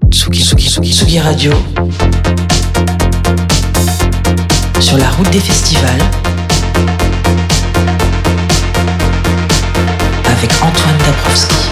Tsugi, Tsugi, Tsugi, Tsugi Radio. Sur la route des festivals. Avec Antoine Dabrowski.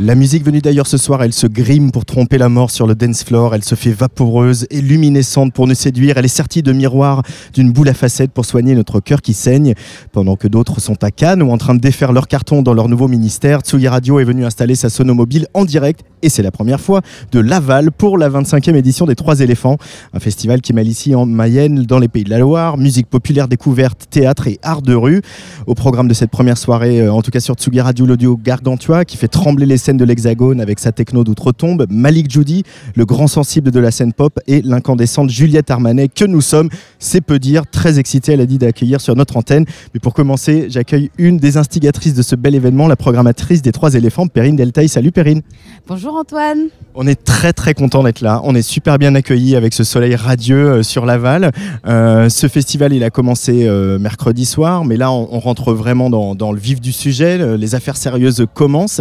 La musique venue d'ailleurs ce soir, elle se grime pour tromper la mort sur le dance floor, elle se fait vaporeuse et luminescente pour nous séduire, elle est sertie de miroir d'une boule à facettes pour soigner notre cœur qui saigne. Pendant que d'autres sont à Cannes ou en train de défaire leur carton dans leur nouveau ministère, Tsugi Radio est venu installer sa sonomobile en direct. Et c'est la première fois de Laval pour la 25e édition des Trois éléphants, un festival qui mêle ici en Mayenne, dans les Pays de la Loire, musique populaire découverte, théâtre et art de rue. Au programme de cette première soirée, euh, en tout cas sur Tsugi Radio, l'audio Gargantua qui fait trembler les de l'Hexagone avec sa techno d'outre-tombe, Malik Judy, le grand sensible de la scène pop et l'incandescente Juliette Armanet que nous sommes, c'est peu dire, très excité, elle a dit d'accueillir sur notre antenne. Mais pour commencer, j'accueille une des instigatrices de ce bel événement, la programmatrice des Trois éléphants, Perrine Deltaï. Salut Perrine. Bonjour Antoine. On est très très content d'être là. On est super bien accueillis avec ce soleil radieux euh, sur Laval. Euh, ce festival, il a commencé euh, mercredi soir, mais là, on, on rentre vraiment dans, dans le vif du sujet. Les affaires sérieuses commencent.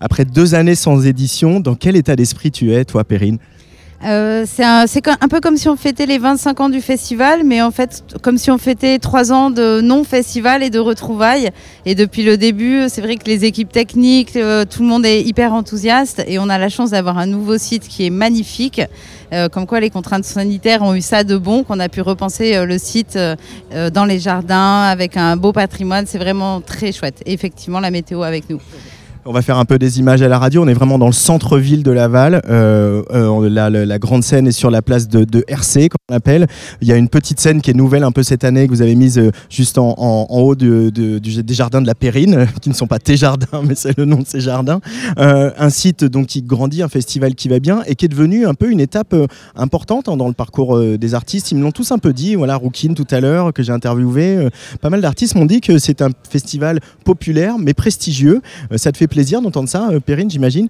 Après deux années sans édition, dans quel état d'esprit tu es, toi, Perrine Euh, c'est un, peu comme si on fêtait les 25 ans du festival, mais en fait comme si on fêtait trois ans de non-festival et de retrouvailles. Et depuis le début, c'est vrai que les équipes techniques, euh, tout le monde est hyper enthousiaste et on a la chance d'avoir un nouveau site qui est magnifique. Euh, comme quoi les contraintes sanitaires ont eu ça de bon, qu'on a pu repenser le site dans les jardins avec un beau patrimoine. C'est vraiment très chouette. Et effectivement, la météo avec nous. On va faire un peu des images à la radio. On est vraiment dans le centre-ville de Laval. Euh, euh, la, grande scène est sur la place de, RC, comme on l'appelle. Il y a une petite scène qui est nouvelle un peu cette année, que vous avez mise euh, juste en, haut des jardins de la Périne, qui ne sont pas tes jardins, mais c'est le nom de ces jardins. Un site donc qui grandit, un festival qui va bien et qui est devenu un peu une étape importante hein, dans le parcours des artistes. Ils me l'ont tous un peu dit. Voilà, tout à l'heure que j'ai interviewé. pas mal d'artistes m'ont dit que c'est un festival populaire mais prestigieux. Ça te fait plaisir d'entendre ça, euh, Perrine, j'imagine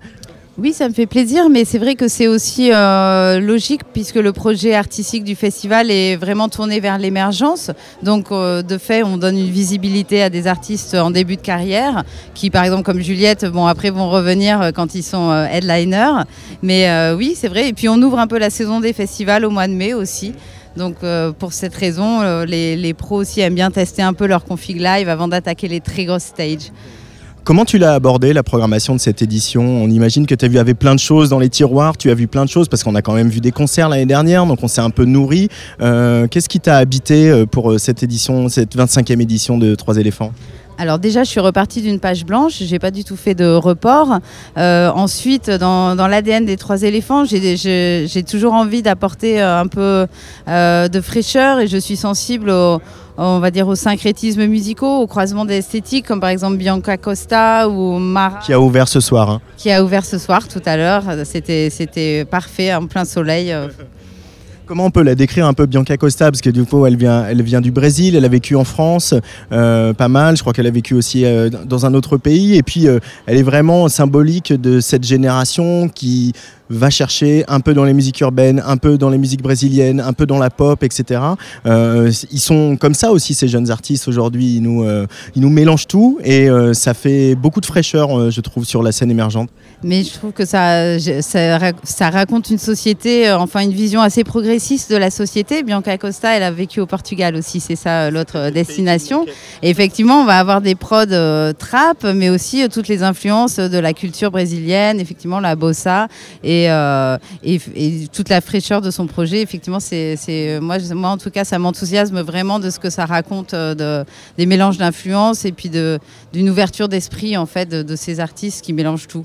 Oui, ça me fait plaisir, mais c'est vrai que c'est aussi euh, logique puisque le projet artistique du festival est vraiment tourné vers l'émergence. Donc, euh, de fait, on donne une visibilité à des artistes en début de carrière qui, par exemple, comme Juliette, bon, après vont revenir quand ils sont headliners. Mais oui, c'est vrai. Et puis, on ouvre un peu la saison des festivals au mois de mai aussi. Donc, pour cette raison, les, les pros aussi aiment bien tester un peu leur config live avant d'attaquer les très grosses stages. Comment tu l'as abordé la programmation de cette édition? On imagine que tu as vu avait plein de choses dans les tiroirs, tu as vu plein de choses parce qu'on a quand même vu des concerts l'année dernière, donc on s'est un peu nourri. Euh, Qu'est-ce qui t'a habité euh, pour euh, cette édition, cette 25e édition de Trois éléphants? Alors déjà, je suis repartie d'une page blanche. J'ai pas du tout fait de report. Ensuite, dans, l'ADN des trois éléphants, j'ai- toujours envie d'apporter un peu de fraîcheur et je suis sensible au, on va dire au syncrétisme musicaux, au croisement d'esthétiques, comme par exemple Bianca Costa ou Mara qui a ouvert ce soir hein qui a ouvert ce soir tout à l'heure. C'était parfait en plein soleil. euh, Comment on peut la décrire un peu Bianca Costa? Parce que du coup, elle vient, elle vient du Brésil, elle a vécu en France, euh, pas mal. Je crois qu'elle a vécu aussi euh, dans un autre pays. Et puis, euh, elle est vraiment symbolique de cette génération qui va chercher un peu dans les musiques urbaines, un peu dans les musiques brésiliennes, un peu dans la pop, etc. Euh, ils sont comme ça aussi, ces jeunes artistes aujourd'hui. Ils nous, euh, ils nous mélangent tout et euh, ça fait beaucoup de fraîcheur, je trouve, sur la scène émergente. Mais je trouve que ça, ça, ra- ça raconte une société, enfin une vision assez progressiste de la société. Bianca Costa, elle a vécu au Portugal aussi, c'est ça l'autre destination. Et effectivement, on va avoir des prods trap, mais aussi toutes les influences de la culture brésilienne, effectivement la bossa et, euh, et, toute la fraîcheur de son projet. Effectivement, c'est, moi, moi en tout cas, ça m'enthousiasme vraiment de ce que ça raconte, euh, de, des mélanges d'influences et puis d'une ouverture d'esprit en fait de- ces artistes qui mélangent tout.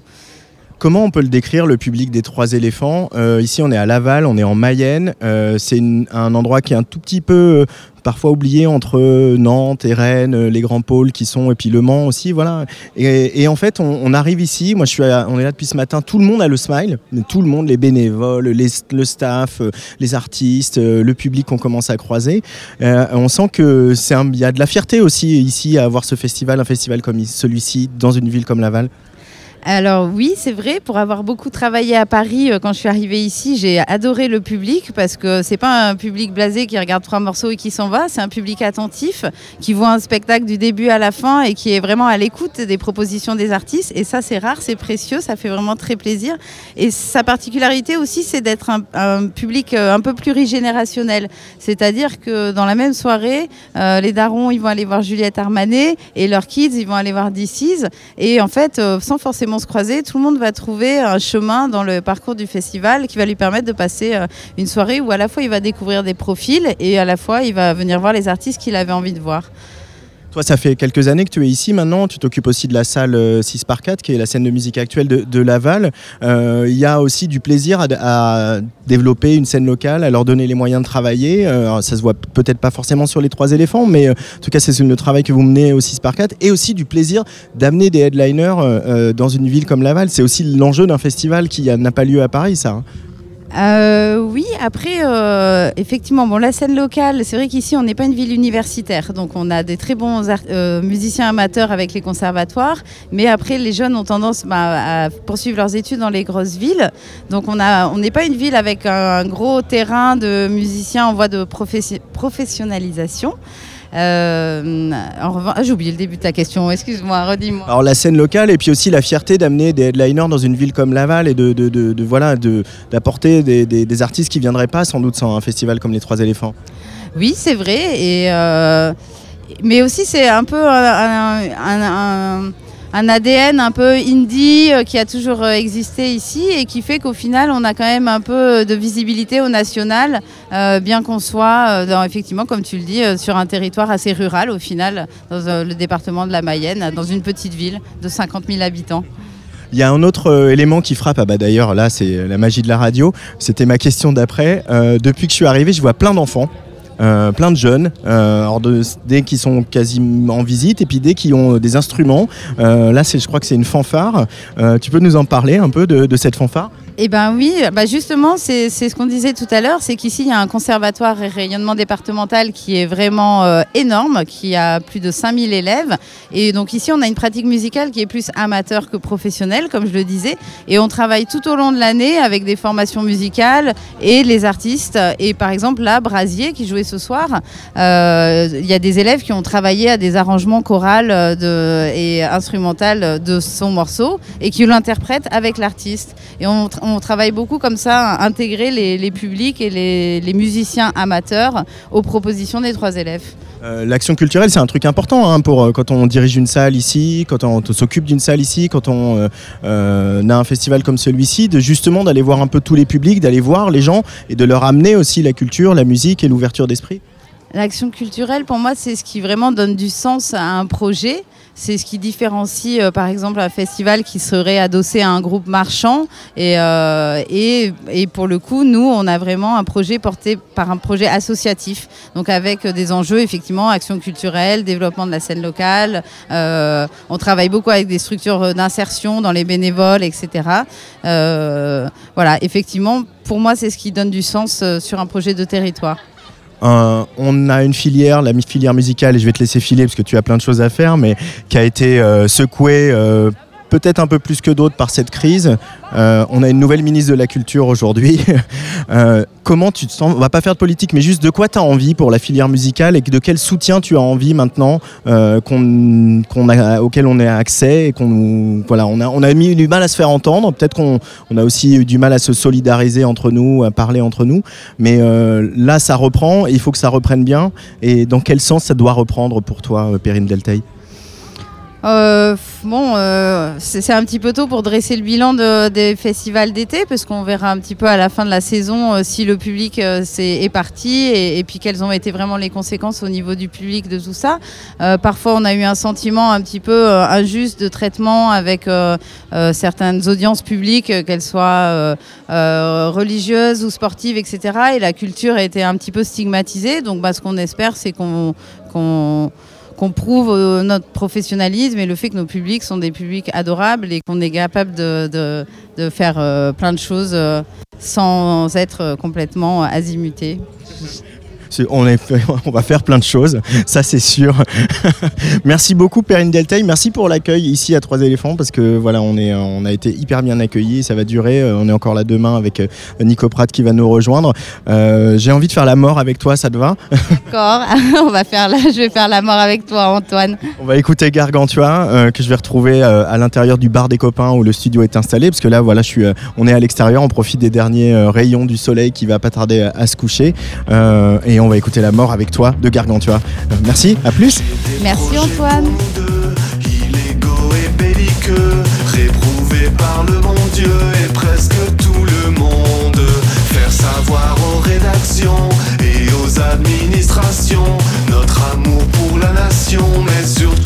Comment on peut le décrire, le public des Trois éléphants? Euh, Ici, on est à Laval, on est en Mayenne. C'est un endroit qui est un tout petit peu parfois oublié entre Nantes et Rennes, euh, les grands pôles qui sont, et puis Le Mans aussi. Voilà. Et, en fait, on, arrive ici. Moi, je suis on est là depuis ce matin. Tout le monde a le smile. Tout le monde, les bénévoles, les- le staff, euh, les artistes, euh, le public qu'on commence à croiser. Euh, on sent que c'est y a de la fierté aussi ici à avoir ce festival, un festival comme celui-ci, dans une ville comme Laval. Alors oui, c'est vrai. Pour avoir beaucoup travaillé à Paris, euh, quand je suis arrivée ici, j'ai adoré le public parce que c'est pas un public blasé qui regarde trois morceaux et qui s'en va. C'est un public attentif qui voit un spectacle du début à la fin et qui est vraiment à l'écoute des propositions des artistes. Et ça, c'est rare, c'est précieux, ça fait vraiment très plaisir. Et sa particularité aussi, c'est d'être un, public euh, un peu plurigénérationnel. C'est-à-dire que dans la même soirée, euh, les darons, ils vont aller voir Juliette Armanet et leurs kids, ils vont aller voir DC's. Et en fait, sans forcément se croiser, tout le monde va trouver un chemin dans le parcours du festival qui va lui permettre de passer euh, une soirée où à la fois il va découvrir des profils et à la fois il va venir voir les artistes qu'il avait envie de voir. Toi, ça fait quelques années que tu es ici maintenant. Tu t'occupes aussi de la salle 6 euh, par 4, qui est la scène de musique actuelle de, Laval. Euh, il y a aussi du plaisir à, développer une scène locale, à leur donner les moyens de travailler. Euh, ça se voit peut-être pas forcément sur les trois éléphants, mais en tout cas, c'est le travail que vous menez au 6 par 4. Et aussi du plaisir d'amener des headliners dans une ville comme Laval. C'est aussi l'enjeu d'un festival qui n'a pas lieu à Paris, ça. Euh, oui, après, euh, effectivement, bon, la scène locale, c'est vrai qu'ici, on n'est pas une ville universitaire, donc on a des très bons euh, musiciens amateurs avec les conservatoires, mais après, les jeunes ont tendance bah, à poursuivre leurs études dans les grosses villes, donc on n'est pas une ville avec un, gros terrain de musiciens en voie de professionnalisation. Euh, ah, j'ai oublié le début de ta question, excuse-moi, redis-moi. Alors la scène locale et puis aussi la fierté d'amener des headliners dans une ville comme Laval et de, de, de, voilà d'apporter des, des, artistes qui viendraient pas sans doute sans un festival comme les Trois éléphants. Oui, c'est vrai. Et euh, mais aussi c'est un peu un un ADN un peu indie euh, qui a toujours euh, existé ici et qui fait qu'au final, on a quand même un peu de visibilité au national, euh, bien qu'on soit, effectivement, comme tu le dis, sur un territoire assez rural au final, dans le département de la Mayenne, dans une petite ville de 50 000 habitants. Il y a un autre élément qui frappe, ah bah d'ailleurs là c'est la magie de la radio, c'était ma question d'après. depuis que je suis arrivé, je vois plein d'enfants euh, plein de jeunes, euh, dès qu'ils sont quasiment en visite et puis dès qu'ils ont des instruments. Euh, là, je crois que c'est une fanfare. tu peux nous en parler un peu de cette fanfare? Eh bien oui, bah justement, c'est ce qu'on disait tout à l'heure, c'est qu'ici, il y a un conservatoire et rayonnement départemental qui est vraiment euh, énorme, qui a plus de 5000 élèves. Et donc ici, on a une pratique musicale qui est plus amateur que professionnelle, comme je le disais. Et on travaille tout au long de l'année avec des formations musicales et les artistes. Et par exemple, là, Brasier, qui jouait ce soir, euh, il y a des élèves qui ont travaillé à des arrangements chorales de, et instrumentaux de son morceau et qui l'interprètent avec l'artiste. Et on, on travaille beaucoup comme ça, à intégrer les, publics et les, musiciens amateurs aux propositions des trois élèves. Euh, l'action culturelle, c'est un truc important hein, pour euh, quand on dirige une salle ici, quand on, s'occupe d'une salle ici, quand on euh, a un festival comme celui-ci, de justement d'aller voir un peu tous les publics, d'aller voir les gens et de leur amener aussi la culture, la musique et l'ouverture d'esprit. L'action culturelle, pour moi, c'est ce qui vraiment donne du sens à un projet. C'est ce qui différencie, euh, par exemple, un festival qui serait adossé à un groupe marchand. Euh, et, et, pour le coup, nous, on a vraiment un projet porté par un projet associatif. Donc avec des enjeux, effectivement, action culturelle, développement de la scène locale. Euh, on travaille beaucoup avec des structures d'insertion dans les bénévoles, etc. voilà, effectivement, pour moi, c'est ce qui donne du sens sur un projet de territoire. Euh, on a une filière, la filière musicale, et je vais te laisser filer parce que tu as plein de choses à faire, mais qui a été euh, secouée euh, peut-être un peu plus que d'autres par cette crise. Euh, on a une nouvelle ministre de la Culture aujourd'hui. Euh, comment tu te sens? On va pas faire de politique, mais juste de quoi tu as envie pour la filière musicale et de quel soutien tu as envie maintenant euh, qu'on, a, auquel on a accès et qu'on voilà, on a, on a mis du mal à se faire entendre. Peut-être qu'on on a aussi eu du mal à se solidariser entre nous, à parler entre nous. Mais là, ça reprend il faut que ça reprenne bien. Et dans quel sens ça doit reprendre pour toi, Perrine Delteil? Euh, bon, euh, c'est un petit peu tôt pour dresser le bilan des festivals d'été, parce qu'on verra un petit peu à la fin de la saison euh, si le public est, parti et, puis quelles ont été vraiment les conséquences au niveau du public de tout ça. parfois, on a eu un sentiment un petit peu injuste de traitement avec certaines audiences publiques, qu'elles soient religieuses ou sportives, etc. Et la culture a été un petit peu stigmatisée. Donc, bah, ce qu'on espère, c'est qu'on qu'on prouve euh, notre professionnalisme et le fait que nos publics sont des publics adorables et qu'on est capable de, faire euh, plein de choses euh, sans être complètement azimuté. On, est fait- on va faire plein de choses, ça c'est sûr. merci beaucoup Perrine Deltaï, merci pour l'accueil ici à Trois éléphants parce que voilà, on, est, on a été hyper bien accueillis, ça va durer. Euh, On est encore là demain avec euh, Nico Pratt qui va nous rejoindre. Euh, J'ai envie de faire la mort avec toi, ça te va? D'accord, on va faire la, je vais faire la mort avec toi, Antoine. On va écouter Gargantua euh, que je vais retrouver euh, à l'intérieur du bar des copains où le studio est installé parce que là voilà je suis on est à l'extérieur on profite des derniers rayons du soleil qui va pas tarder à, à se coucher et on va écouter la mort avec toi de Gargantua. Euh, merci, à plus. Merci Antoine. Illégaux et belliqueux, réprouvés par le bon Dieu et presque tout le monde. Faire savoir aux rédactions et aux administrations notre amour pour la nation, mais surtout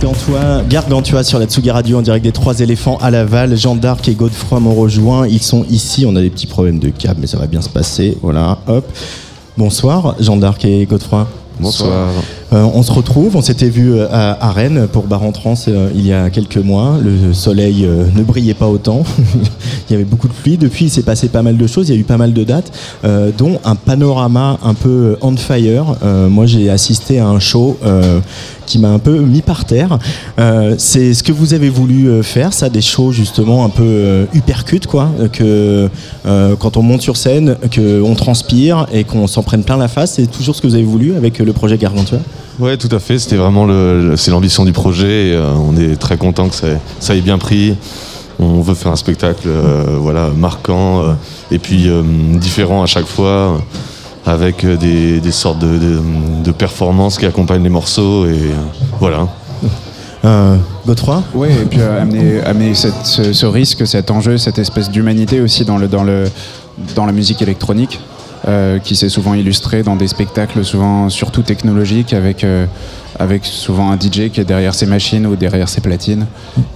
Gargantua, Gargantua sur la Tsugi Radio en direct des Trois éléphants à Laval. Jean d'Arc et Godefroy m'ont rejoint. Ils sont ici. On a des petits problèmes de câble, mais ça va bien se passer. Voilà, hop. Bonsoir, Jean d'Arc et Godefroy. Bonsoir. Euh, on se retrouve, on s'était vu euh, à, Rennes pour Bar en euh, il y a quelques mois. Le soleil ne brillait pas autant. il y avait beaucoup de pluie. Depuis, il s'est passé pas mal de choses. Il y a eu pas mal de dates, dont un panorama un peu on fire. Moi, j'ai assisté à un show qui m'a un peu mis par terre. C'est ce que vous avez voulu faire, ça, des shows justement un peu uppercut, quoi. Que quand on monte sur scène, qu'on transpire et qu'on s'en prenne plein la face. C'est toujours ce que vous avez voulu avec le projet Gargantua? Ouais, tout à fait. C'était vraiment le, le- c'est l'ambition du projet. Et, euh, on est très content que ça, ça ait bien pris. On veut faire un spectacle, euh, voilà, marquant euh, et puis euh, différent à chaque fois, avec des, des sortes de, de- de performances qui accompagnent les morceaux. Et euh, voilà. Euh, Godefroy Oui, et puis euh, amener, amener cette- ce, ce risque, cet enjeu, cette espèce d'humanité aussi dans, le, dans, le, dans la musique électronique, euh, qui s'est souvent illustrée dans des spectacles souvent surtout technologiques, avec, euh, avec souvent un DJ qui est derrière ses machines ou derrière ses platines,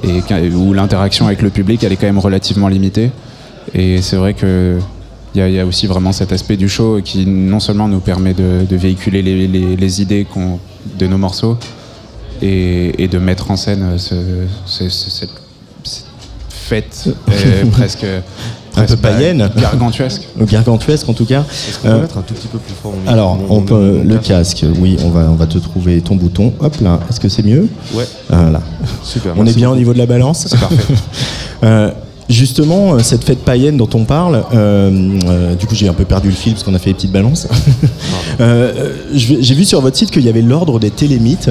et où l'interaction avec le public, elle est quand même relativement limitée. Et c'est vrai que il y, a- il y a aussi vraiment cet aspect du show qui non seulement nous permet de, de véhiculer les, les- les idées de nos morceaux, et, et de mettre en scène ce, ce- ce- cette, cette fête euh, presque, presque bah, païenne. gargantuesque. Le gargantuesque en tout cas. Est-ce qu'on Euh, peut mettre un tout petit peu plus fort Alors, on peut le casque. Oui, on va on va te trouver ton bouton. Hop là. Est-ce que c'est mieux? Ouais, Voilà. super. On est bien au niveau de la balance. C'est parfait. Justement, euh, cette fête païenne dont on parle, euh, euh, du coup j'ai un peu perdu le fil parce qu'on a fait les petites balances. Euh, j'ai vu sur votre site qu'il y avait l'ordre des télémites,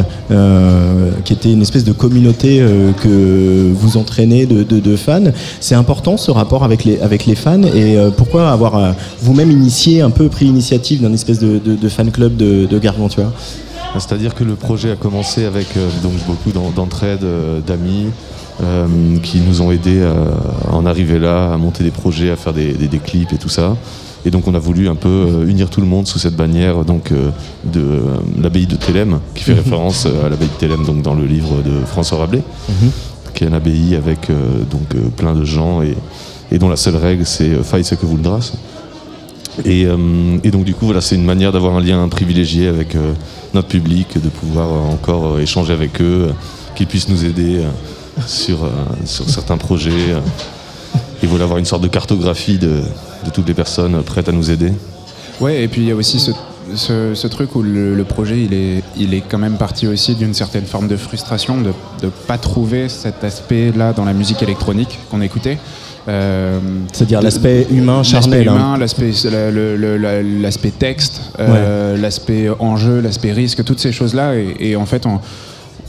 qui était une espèce de communauté que vous entraînez de, de- de fans. C'est important ce rapport avec les, avec les fans et pourquoi avoir vous-même initié, un peu pris l'initiative d'un espèce de, fan club de, de Gargantua? C'est-à-dire que le projet a commencé avec donc beaucoup d'en- d'entraide, d'amis euh, qui nous ont aidés à en arriver là, à monter des projets, à faire des, des- des clips et tout ça. Et donc on a voulu un peu euh, unir tout le monde sous cette bannière donc euh, de l'abbaye de Thélème, qui fait référence euh, à l'abbaye de Thélème donc dans le livre de François Rabelais, qui est une abbaye avec donc plein de gens et, et dont la seule règle c'est faille ce que vous le drasse. Et, euh, et donc du coup voilà c'est une manière d'avoir un lien privilégié avec euh, notre public, de pouvoir euh, encore échanger avec eux, qu'ils puissent nous aider sur, euh, sur certains projets. euh, et voilà avoir une sorte de cartographie de, de toutes les personnes prêtes à nous aider. Ouais, et puis il y a aussi ce, ce- ce truc où le, le projet, il est, il est quand même parti aussi d'une certaine forme de frustration de ne pas trouver cet aspect-là dans la musique électronique qu'on écoutait. Euh, C'est-à-dire l'aspect humain charnel. L'aspect humain, l'aspect texte, euh, l'aspect enjeu, l'aspect risque, toutes ces choses-là. Et, et en fait, on,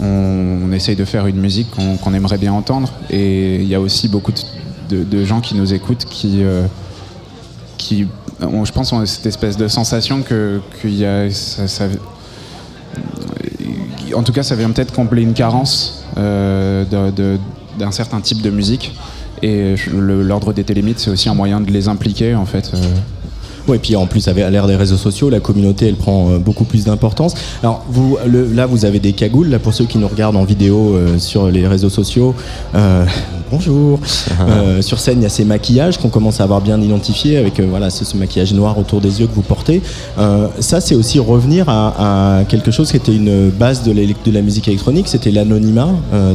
on, essaye de faire une musique qu'on aimerait bien entendre. Et il y a aussi beaucoup de, gens qui nous écoutent qui, euh, qui je pense, ont cette espèce de sensation que qu'il y a, ça- en tout cas, ça vient peut-être combler une carence euh, d'un certain type de musique. Et l'ordre des télémites, c'est aussi un moyen de les impliquer, en fait. euh. Ouais, et puis en plus, à l'ère des réseaux sociaux, la communauté, elle prend euh, beaucoup plus d'importance. Alors, vous, le- là, vous avez des cagoules, là, pour ceux qui nous regardent en vidéo euh, sur les réseaux sociaux. Euh, bonjour. Euh, sur scène, il y a ces maquillages qu'on commence à avoir bien identifiés, avec voilà, ce, ce maquillage noir autour des yeux que vous portez. Ça, c'est aussi revenir à, à quelque chose qui était une base de, la musique électronique, c'était l'anonymat.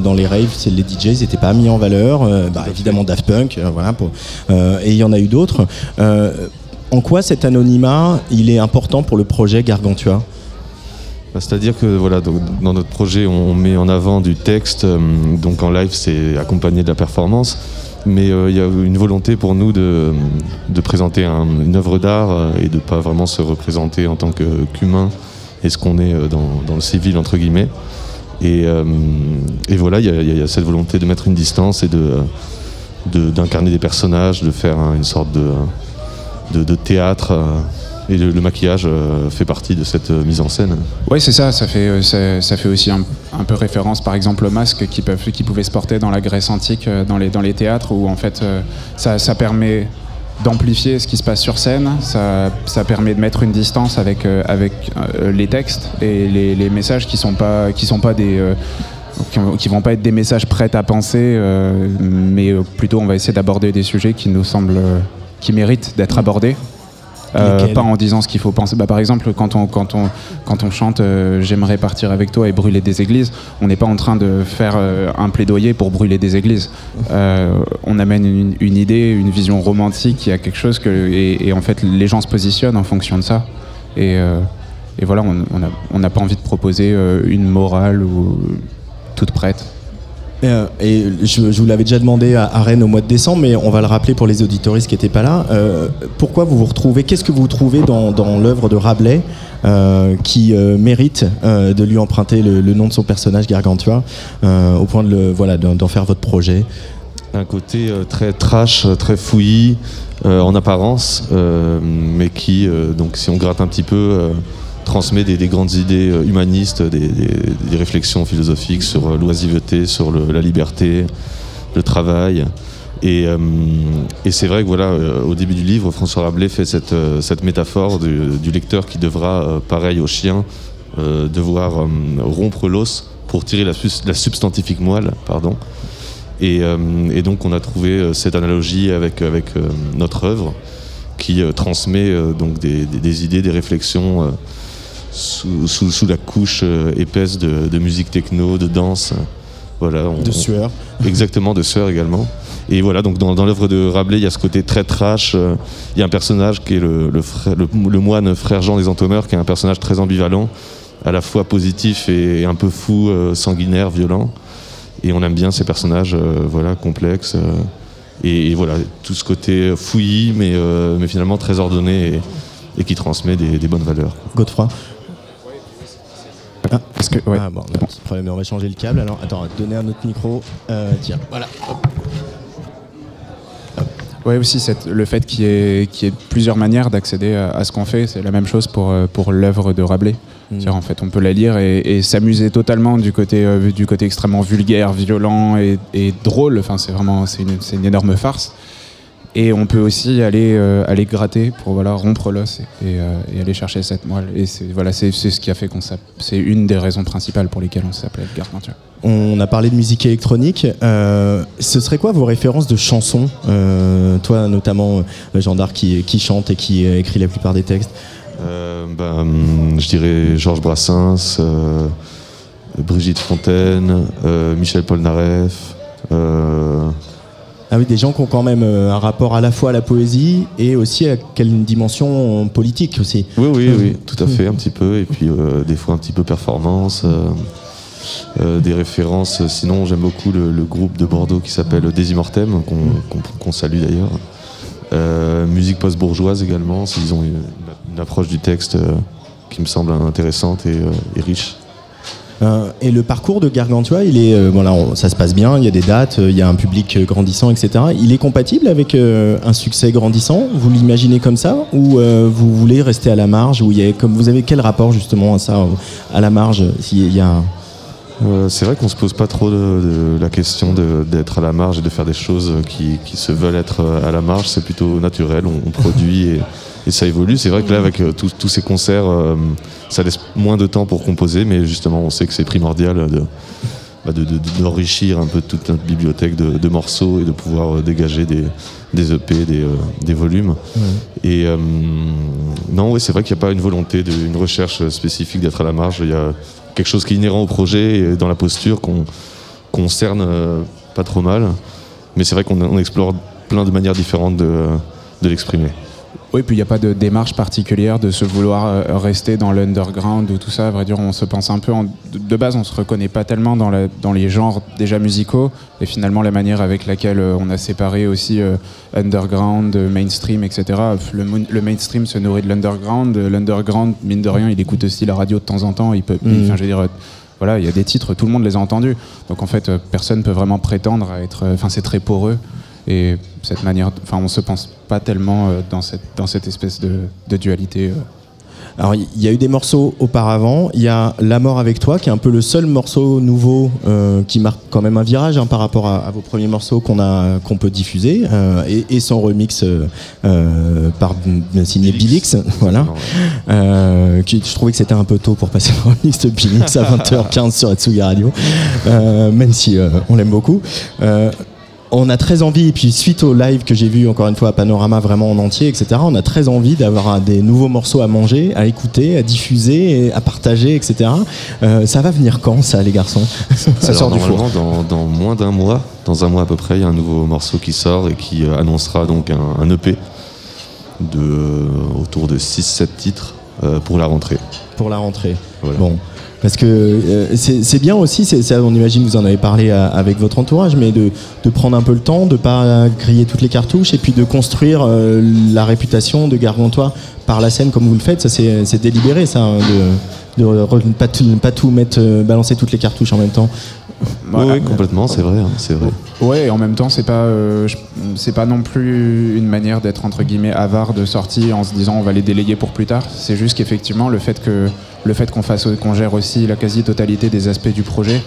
Dans les raves, c'est les DJs n'étaient pas mis en valeur. Bah, évidemment, Daft Punk, voilà, pour- et il y en a eu d'autres. En quoi cet anonymat, il est important pour le projet Gargantua? Bah, C'est-à-dire que voilà, dans notre projet, on met en avant du texte, euh, donc en live, c'est accompagné de la performance, mais euh, il y a une volonté pour nous de, présenter un- une œuvre d'art euh, et de ne pas vraiment se représenter en tant qu'humain et ce qu'on est dans, le civil, entre guillemets. Et, voilà, il y, a- cette volonté de mettre une distance et d'incarner des personnages, de faire une sorte de, de, théâtre. euh, et le, maquillage euh, fait partie de cette euh, mise en scène. Ouais, c'est ça. Ça fait, ça, fait aussi un, peu référence, par exemple, aux masques qui, qui pouvaient se porter dans la Grèce antique, dans les, dans les théâtres, où en fait, ça, permet d'amplifier ce qui se passe sur scène. Ça, ça permet de mettre une distance avec, avec les textes et les, messages qui sont pas, qui sont pas des vont- pas être des messages prêts à penser, mais plutôt on va essayer d'aborder des sujets qui nous semblent, qui méritent d'être abordés. Euh, Lesquels pas en disant ce qu'il faut penser. Bah, par exemple, quand on, quand on, quand on chante euh, J'aimerais partir avec toi et brûler des églises, on n'est pas en train de faire euh, un plaidoyer pour brûler des églises. Euh, on amène une, une idée, une vision romantique, il y a quelque chose que. Et, et en fait, les gens se positionnent en fonction de ça. Et, euh, et voilà, on n'a on pas envie de proposer euh, une morale ou toute prête. Euh, et je, vous l'avais déjà demandé à, Rennes au mois de décembre, mais on va le rappeler pour les auditoristes qui n'étaient pas là. Euh, pourquoi vous vous retrouvez Qu'est-ce que vous trouvez dans, l'œuvre de Rabelais euh, qui mérite de lui emprunter le, nom de son personnage Gargantua au point de voilà d'en faire votre projet? Un côté très trash, très fouillis en apparence, mais qui, donc, si on gratte un petit peu, transmet des, des grandes idées euh, humanistes, des, réflexions philosophiques sur euh, l'oisiveté, sur la liberté, le travail. Et, euh, c'est vrai que voilà, au début du livre, François Rabelais fait cette, métaphore du, lecteur qui devra, pareil au chien, devoir rompre l'os pour tirer la, substantifique moelle, pardon. Et, donc on a trouvé cette analogie avec, notre œuvre qui transmet donc des, des- idées, des réflexions sous, sous- sous la couche euh, épaisse de, de musique techno, de danse. Voilà, on- De sueur. Exactement, de sœur également. Et voilà, donc dans, dans l'œuvre de Rabelais, il y a ce côté très trash. euh, Il y a un personnage qui est le, le, frère- le- le moine frère Jean des Entomeurs, qui est un personnage très ambivalent, à la fois positif et un peu fou, euh, sanguinaire, violent. Et on aime bien ces personnages euh, voilà, complexes. et, et voilà, tout ce côté fouillis, mais, mais finalement très ordonné et, et qui transmet des, des bonnes valeurs. Godefroy. Parce que, ouais. Ah bon, on a un petit problème, on va changer le câble. Alors, attends, donner un autre micro. Euh, tiens, voilà. Ouais, aussi cette- le fait qu'il y, y ait plusieurs manières d'accéder à, à ce qu'on fait, c'est la même chose pour, euh, pour l'œuvre de Rabelais. C'est-à-dire, En fait, on peut la lire et, et s'amuser totalement du côté, euh, du côté extrêmement vulgaire, violent et, et drôle. Enfin, c'est vraiment c'est une, c'est une énorme farce. Et on peut aussi aller, euh, aller gratter pour voilà, rompre l'os et, et, euh, et aller chercher cette moelle. Et c'est voilà, c'est c'est ce qui a fait qu'on C'est une des raisons principales pour lesquelles on s'appelait Gargantua. On a parlé de musique électronique. Euh, ce serait quoi vos références de chansons Euh, Toi, notamment, euh, Jean d'Arc qui, qui chante et qui euh, écrit la plupart des textes? Euh, bah, hum, je dirais Georges Brassens, euh, Brigitte Fontaine, euh, Michel Polnareff. Euh, Ah oui, des gens qui ont quand même euh, un rapport à la fois à la poésie et aussi à quelle dimension politique aussi. Oui, oui, oui, tout à fait, un petit peu. Et puis euh, des fois un petit peu performance. euh, euh, des références. Sinon, j'aime beaucoup le, le groupe de Bordeaux qui s'appelle Désimortem, qu'on salue d'ailleurs. Euh, musique post-bourgeoise également. Ils ont une, une approche du texte euh, qui me semble intéressante et, euh, et riche. Euh, et le parcours de Gargantua, il est, euh, voilà, on- ça se passe bien, il y a des dates, euh, il y a un public grandissant, etc. Il est compatible avec un succès grandissant? Vous l'imaginez comme ça? Ou vous voulez rester à la marge comme Vous avez quel rapport justement à ça, à la marge y a c'est vrai qu'on se pose pas trop de, la question d'être à la marge et de faire des choses qui, se veulent être à la marge. C'est plutôt naturel. On, on produit et, et ça évolue. C'est vrai que là, avec euh, tous ces concerts, euh, ça laisse moins de temps pour composer, mais justement, on sait que c'est primordial de bah, de- de- d'enrichir un peu toute notre bibliothèque de, de morceaux et de pouvoir euh, dégager des, des EP, des, euh, des volumes. Et euh, non, oui, c'est vrai qu'il n'y a pas une volonté, de, une recherche spécifique d'être à la marge. Il y a quelque chose qui est inhérent au projet et dans la posture qu'on cerne pas trop mal. Mais c'est vrai qu'on on explore plein de manières différentes de l'exprimer. Oui, puis il n'y a pas de démarche particulière de se vouloir euh, rester dans l'underground ou tout ça. À vrai dire, on se pense un peu. En, de base, on se reconnaît pas tellement dans, la- dans les genres déjà musicaux. Et finalement, la manière avec laquelle euh, on a séparé aussi euh, underground, euh, mainstream, etc. Le, le mainstream se nourrit de l'underground. L'underground, mine de rien, il écoute aussi la radio de temps en temps. Il peut, Mhm. enfin, je veux dire, voilà, il y a des titres, tout le monde les a entendus. Donc en fait, personne peut vraiment prétendre à être. Enfin, c'est très poreux. Et cette manière, enfin, on se pense pas tellement euh, dans cette dans cette espèce de, de dualité. euh. Alors, il y a eu des morceaux auparavant. Il y a La mort avec toi, qui est un peu le seul morceau nouveau euh, qui marque quand même un virage hein, par rapport à, à vos premiers morceaux qu'on a qu'on peut diffuser euh, et, et son remix euh, par signé Bilix, voilà. Euh, qui- je trouvais que c'était un peu tôt pour passer le remix de Bilix à 20h15 sur Atsugi Radio, euh, même si euh, on l'aime beaucoup. Euh, on a très envie, et puis suite au live que j'ai vu encore une fois à Panorama vraiment en entier, etc., on a très envie d'avoir un- des nouveaux morceaux à manger, à écouter, à diffuser, et à partager, etc. Euh, ça va venir quand ça, les garçons? Ça Alors, sort du normalement, dans, dans moins d'un mois, dans un mois à peu près, il y a un nouveau morceau qui sort et qui euh, annoncera donc un, un EP de euh, autour de 6-7 titres euh, pour la rentrée. pour la rentrée. Voilà. Bon. Parce que euh, c'est bien aussi, ça, on imagine que vous en avez parlé à- avec votre entourage, mais de, de prendre un peu le temps, de pas griller toutes les cartouches et puis de construire euh, la réputation de Gargantua par la scène comme vous le faites. Ça, c'est délibéré, ça, hein, de, de re- pas, tout, pas tout mettre, euh, balancer toutes les cartouches en même temps. Oui, oui, complètement, c'est vrai, hein, c'est vrai. Ouais, et en même temps, c'est pas, euh, c'est pas non plus une manière d'être entre guillemets avare de sortie en se disant on va les délayer pour plus tard. C'est juste qu'effectivement, le fait que le fait qu'on fasse, qu'on gère aussi la quasi-totalité des aspects du projet.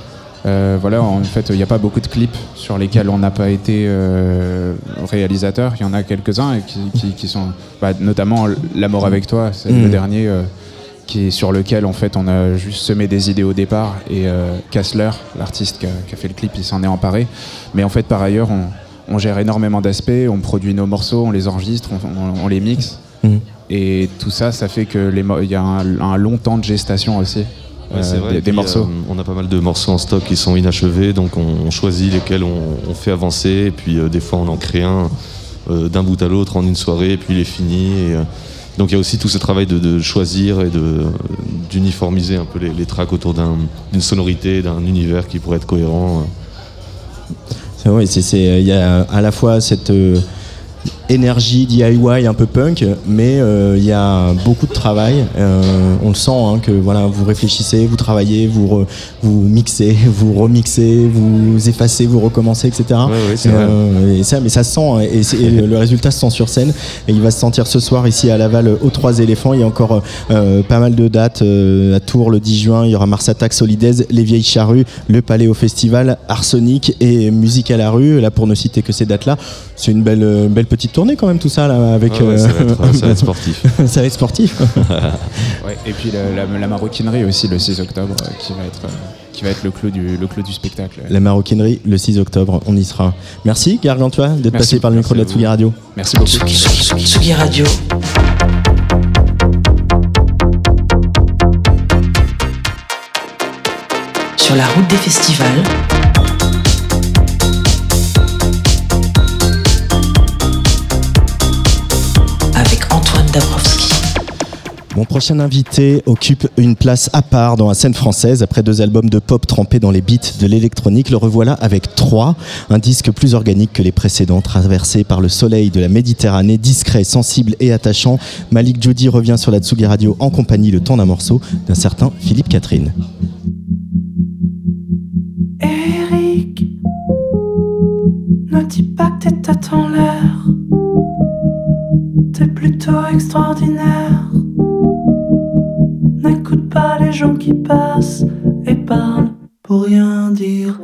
euh, voilà, en fait, il n'y a pas beaucoup de clips sur lesquels on n'a pas été euh, réalisateur. Il y en a quelques-uns qui, qui- qui sont, bah, notamment La mort avec toi, c'est Mm. le dernier. euh, qui est sur lequel en fait on a juste semé des idées au départ et Kassler, l'artiste qui a, qui a fait le clip, il s'en est emparé. Mais en fait par ailleurs on, on gère énormément d'aspects, on produit nos morceaux, on les enregistre, on, on- on les mixe. Mhm. Et tout ça, ça fait que les mo- il y a un, un long temps de gestation aussi Ouais, euh, vrai. des, Et des puis, morceaux. euh, on a pas mal de morceaux en stock qui sont inachevés, donc on, on choisit lesquels on, on fait avancer, et puis euh, des fois on en crée un euh, d'un bout à l'autre en une soirée, et puis il est fini. et, euh, donc il y a aussi tout ce travail de, de choisir et d'uniformiser un peu les, les tracks autour d'un- d'une sonorité, d'un univers qui pourrait être cohérent. C'est vrai, il y a à la fois cette euh, énergie DIY un peu punk, mais euh, il y a beaucoup de travail. Euh, on le sent hein, que voilà, vous réfléchissez, vous travaillez, vous, re- vous mixez, vous remixez, vous effacez, vous recommencez, etc. Ouais, ouais, euh, et ça, mais ça se sent hein, et, le, résultat se sent sur scène. Et il va se sentir ce soir ici à Laval aux Trois Éléphants. Il y a encore pas mal de dates à Tours le 10 juin. Il y aura Mars Attack, Solidaise, Les Vieilles Charrues, le Palais au Festival, Arsenic et Musique à la rue. Là, pour ne citer que ces dates-là, c'est une belle, belle petite tournée quand même tout ça là avec. Ouais, ouais, ça, va euh, être, ça va être sportif. ça va être sportif. Ouais, et puis la, la- la maroquinerie aussi le 6 octobre euh, qui va être euh, qui va être le clou du le clou du spectacle. La maroquinerie le 6 octobre, on y sera. Merci Gargantua d'être passé par le micro de la Tsugi Radio. Merci beaucoup. Tsugi, Tsugi, Tsugi, Tsugi Radio. Sur la route des festivals. Dabrowski. Mon prochain invité occupe une place à part dans la scène française. Après deux albums de pop trempés dans les beats de l'électronique, le revoilà avec trois. Un disque plus organique que les précédents, traversé par le soleil de la Méditerranée, discret, sensible et attachant. Malik Jody revient sur la Tsugi Radio en compagnie le temps d'un morceau d'un certain Philippe Catherine. Eric, ne dis pas que t'es en l'air. T'es plutôt extraordinaire. N'écoute pas les gens qui passent et parlent pour rien dire.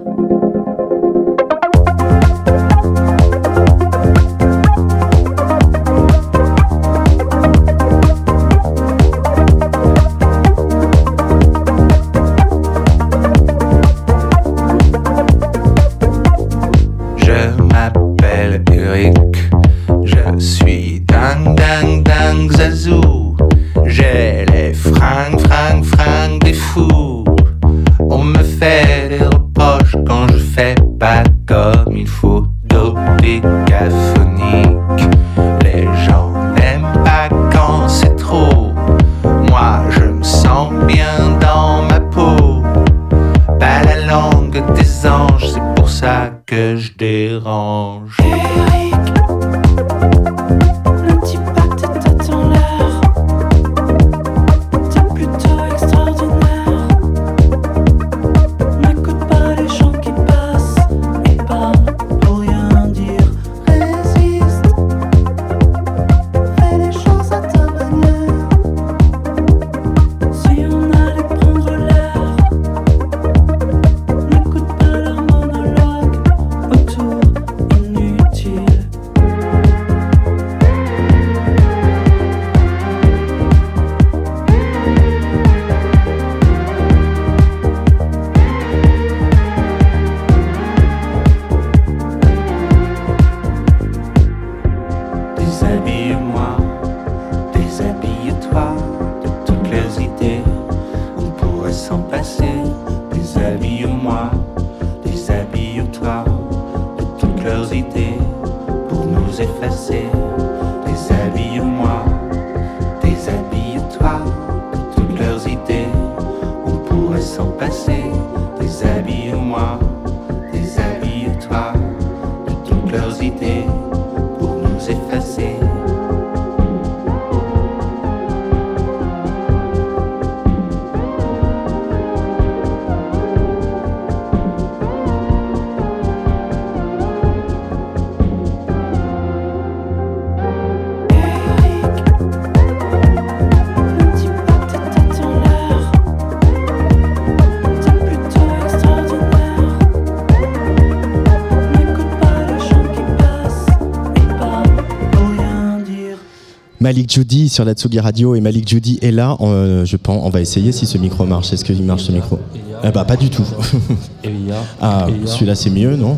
Malik Judy sur la Tsugi Radio et Malik Judy est là. Euh, je pense, on va essayer si ce micro marche. Est-ce qu'il marche ce micro? Eh bah pas du tout. Ah, celui-là c'est mieux, non?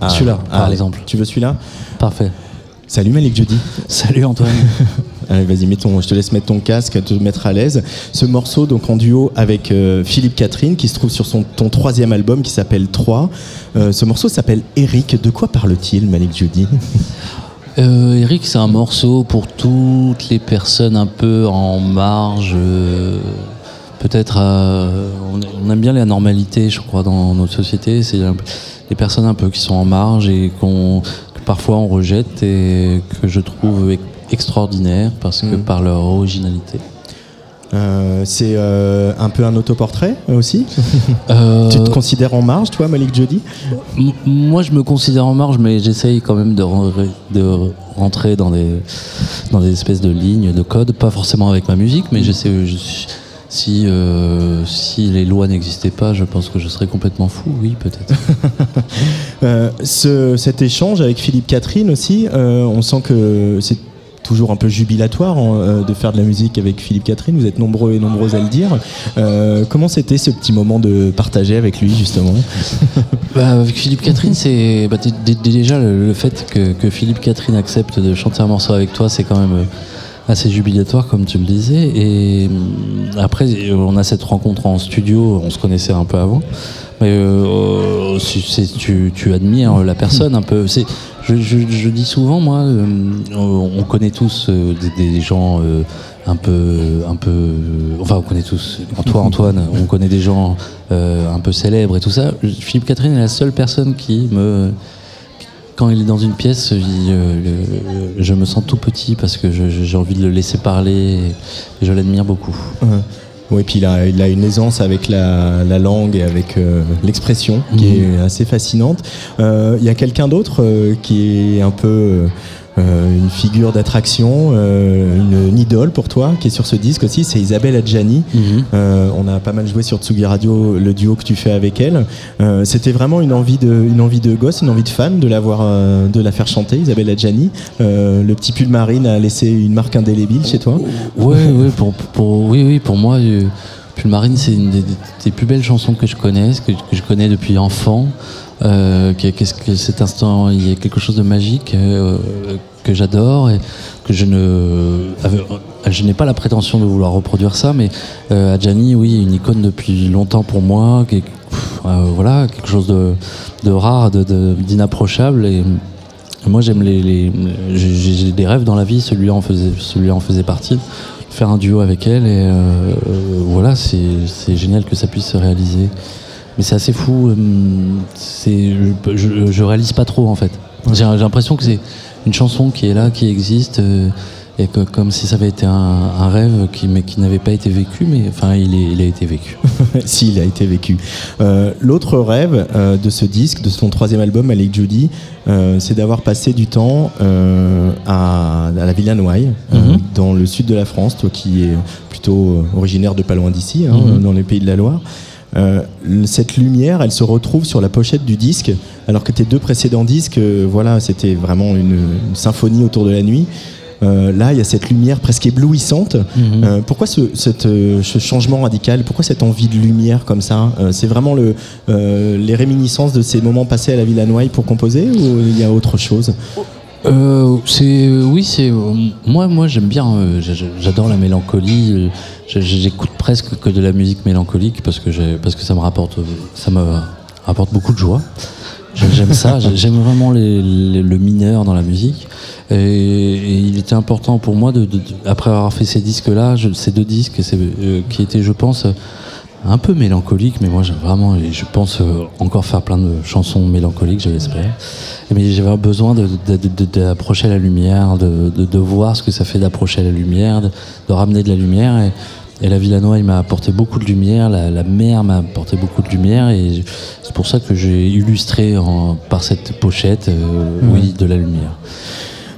Ah, celui-là, ah, par exemple. Tu veux celui-là? Parfait. Salut Malik Judy. Salut Antoine. Allez, vas-y, mets ton- je te laisse mettre ton casque, te mettre à l'aise. Ce morceau, donc en duo avec euh, Philippe Catherine, qui se trouve sur son, ton troisième album qui s'appelle 3. Euh, ce morceau s'appelle Eric. De quoi parle-t-il, Malik Judy Euh, Eric, c'est un morceau pour toutes les personnes un peu en marge. euh, Peut-être, euh, on, aime bien la normalité, je crois, dans notre société. C'est les personnes un peu qui sont en marge et qu'on, que parfois on rejette et que je trouve ex- extraordinaires parce que Mhm. par leur originalité. Euh, C'est euh, un peu un autoportrait aussi Euh, Tu te considères en marge, toi, Malik Judy M- Moi, je me considère en marge, mais j'essaye quand même de, re- de rentrer dans des, dans des espèces de lignes, de codes, pas forcément avec ma musique, mais j'essaie. je si, si les lois n'existaient pas, je pense que je serais complètement fou, oui, peut-être. Ce- cet échange avec Philippe Catherine aussi, on sent que c'est toujours un peu jubilatoire hein, euh, de faire de la musique avec Philippe Catherine. Vous êtes nombreux et nombreuses à le dire. Euh, comment c'était ce petit moment de partager avec lui justement? Bah, avec Philippe Catherine, c'est bah, dé- dé- déjà le, fait que, que Philippe Catherine accepte de chanter un morceau avec toi, c'est quand même euh, assez jubilatoire, comme tu le disais. Et hum, après, on a cette rencontre en studio, on se connaissait un peu avant. Mais euh, c'est- tu, tu admires la personne un peu. Je, dis souvent, moi, euh, on on connaît tous euh, des, gens euh, un peu, un peu. Enfin, on connaît tous. Toi, Antoine, on connaît des gens un peu célèbres et tout ça. Philippe Catherine est la seule personne qui me quand il est dans une pièce, je me sens tout petit parce que j'ai envie de le laisser parler et je l'admire beaucoup. Oui, puis il a, il a une aisance avec la, la langue et avec euh, l'expression qui Mhm. est assez fascinante. Euh, Il y a quelqu'un d'autre euh, qui est un peu euh, une figure d'attraction, euh, une, une idole pour toi, qui est sur ce disque aussi, c'est Isabelle Adjani. Euh, on a pas mal joué sur Tsugi Radio le duo que tu fais avec elle. Euh, C'était vraiment une envie de, une envie de gosse, une envie de fan de la voir, euh, de la faire chanter, Isabelle Adjani. Euh, le petit pull marine a laissé une marque indélébile chez toi. Ouais, ouais, pour, pour, oui, oui, pour moi, euh, Pulmarine, c'est une des, plus belles chansons que je connaisse, que, je connais depuis enfant. Euh, que- qu'est-ce que cet instant, il y a quelque chose de magique euh, que j'adore et que avec- je n'ai pas la prétention de vouloir reproduire ça, mais euh, Adjani, oui, une icône depuis longtemps pour moi, euh, voilà, quelque chose de, rare, d'inapprochable et moi, j'aime les, j'ai des rêves dans la vie. Celui-là celui en faisait partie. Faire un duo avec elle et euh, euh, voilà, c'est génial que ça puisse se réaliser. Mais c'est assez fou. hum, C'est, je, je, réalise pas trop en fait. J'ai l'impression que c'est une chanson qui est là, qui existe. Et que, comme si ça avait été un, un rêve qui, mais qui n'avait pas été vécu, mais enfin, il, est- il a été vécu. S'il a été vécu. Euh, L'autre rêve euh, de ce disque, de son troisième album, Alec Judy, euh, c'est d'avoir passé du temps euh, à, à la Villa Noailles, euh, Mhm. dans le sud de la France, toi qui es plutôt euh, originaire de pas loin d'ici, hein, Mhm. dans les pays de la Loire. Euh, cette lumière, elle se retrouve sur la pochette du disque, alors que tes deux précédents disques, euh, voilà, c'était vraiment une, une symphonie autour de la nuit. Euh, là, il y a cette lumière presque éblouissante. Mhm. Euh, pourquoi ce, cette, euh, ce changement radical? Pourquoi cette envie de lumière comme ça? C'est vraiment le, les réminiscences de ces moments passés à la Villa Noailles pour composer ou il y a autre chose? Euh, c'est oui, c'est euh, moi, moi j'aime bien. euh, j'a- J'adore la mélancolie. J'écoute presque que de la musique mélancolique parce que parce que ça me rapporte, ça me rapporte beaucoup de joie. J'ai- J'aime ça. j'ai- J'aime vraiment les- les- le mineur dans la musique. Et, et il était important pour moi de, de- de- après avoir fait ces disques-là, ces deux disques, euh, qui étaient, je pense, un peu mélancoliques, mais moi vraiment, je pense euh, encore faire plein de chansons mélancoliques, je l'espère. Mais j'avais besoin d'approcher la lumière, de, voir ce que ça fait d'approcher la lumière, de, de ramener de la lumière. Et, et la Villanois, il m'a apporté beaucoup de lumière, la, la mer m'a apporté beaucoup de lumière, et c'est pour ça que j'ai illustré en- par cette pochette, euh, oui, de la lumière.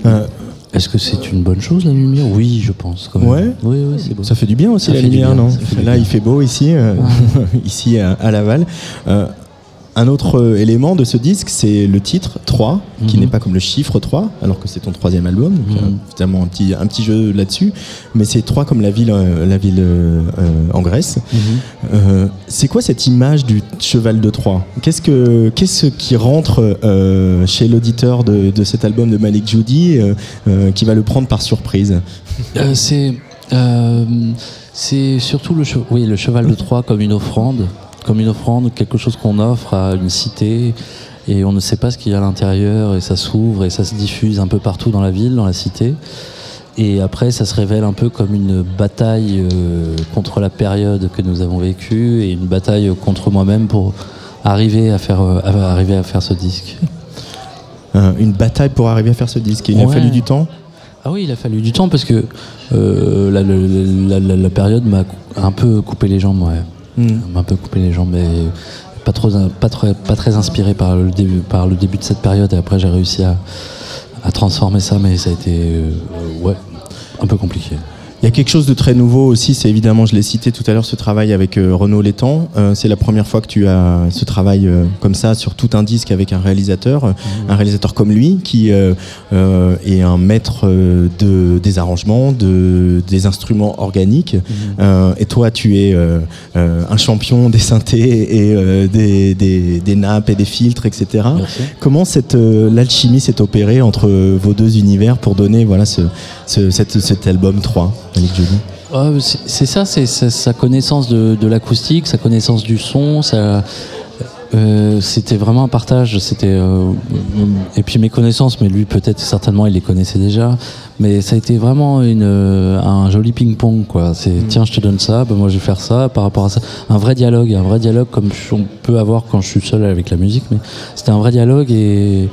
Euh, Est-ce que c'est une bonne chose la lumière? Oui, je pense. Quand même. Ouais. Oui, oui, c'est beau. Ça fait du bien aussi Ça la lumière, bien, non? Là, il fait beau ici, euh, ici à, à Laval. Un autre euh, élément de ce disque, c'est le titre 3, qui Mhm. n'est pas comme le chiffre 3, alors que c'est ton troisième album. Donc, Mhm. euh, un petit, un petit jeu là-dessus. Mais c'est 3 comme la ville, euh, la ville euh, en Grèce. Euh, c'est quoi cette image du cheval de Troie Qu'est-ce que qu'est-ce qui rentre chez l'auditeur de, de cet album de Malik Judy qui va le prendre par surprise? C'est c'est surtout le, che- oui, le cheval de Troie comme une offrande, comme une offrande, quelque chose qu'on offre à une cité et on ne sait pas ce qu'il y a à l'intérieur et ça s'ouvre et ça se diffuse un peu partout dans la ville, dans la cité. Et après, ça se révèle un peu comme une bataille euh, contre la période que nous avons vécue et une bataille contre moi-même pour arriver à faire, euh, arriver à faire ce disque. Euh, Une bataille pour arriver à faire ce disque. Il a fallu du temps? Ah oui, il a fallu du temps parce que la, la- la- la- la période m'a un peu coupé les jambes, ouais. Hmm. m'a un peu coupé les jambes, mais pas très, inspiré par le début, de cette période. Et après, j'ai réussi à, transformer ça, mais ça a été, euh, un peu compliqué. Il y a quelque chose de très nouveau aussi, c'est évidemment, je l'ai cité tout à l'heure, ce travail avec euh, Renaud Létang. Euh, c'est la première fois que tu as ce travail euh, comme ça sur tout un disque avec un réalisateur, euh, un réalisateur comme lui, qui euh, euh, est un maître de, des arrangements, de, des instruments organiques. Euh, et toi, tu es euh, euh, un champion des synthés et euh, des, des, des nappes et des filtres, etc. Merci. Comment cette euh, l'alchimie s'est opérée entre vos deux univers pour donner voilà ce, ce- cet album 3 Malik Jolie Ah, c'est ça, c'est sa connaissance de, de l'acoustique, sa connaissance du son, euh, c'était vraiment un partage. C'était euh, et puis mes connaissances, mais lui peut-être certainement il les connaissait déjà. Mais ça a été vraiment une, euh, un joli ping-pong quoi. C'est tiens je te donne ça, ben moi je vais faire ça par rapport à ça. Un vrai dialogue, un vrai dialogue comme on peut avoir quand je suis seul avec la musique. Mais c'était un vrai dialogue et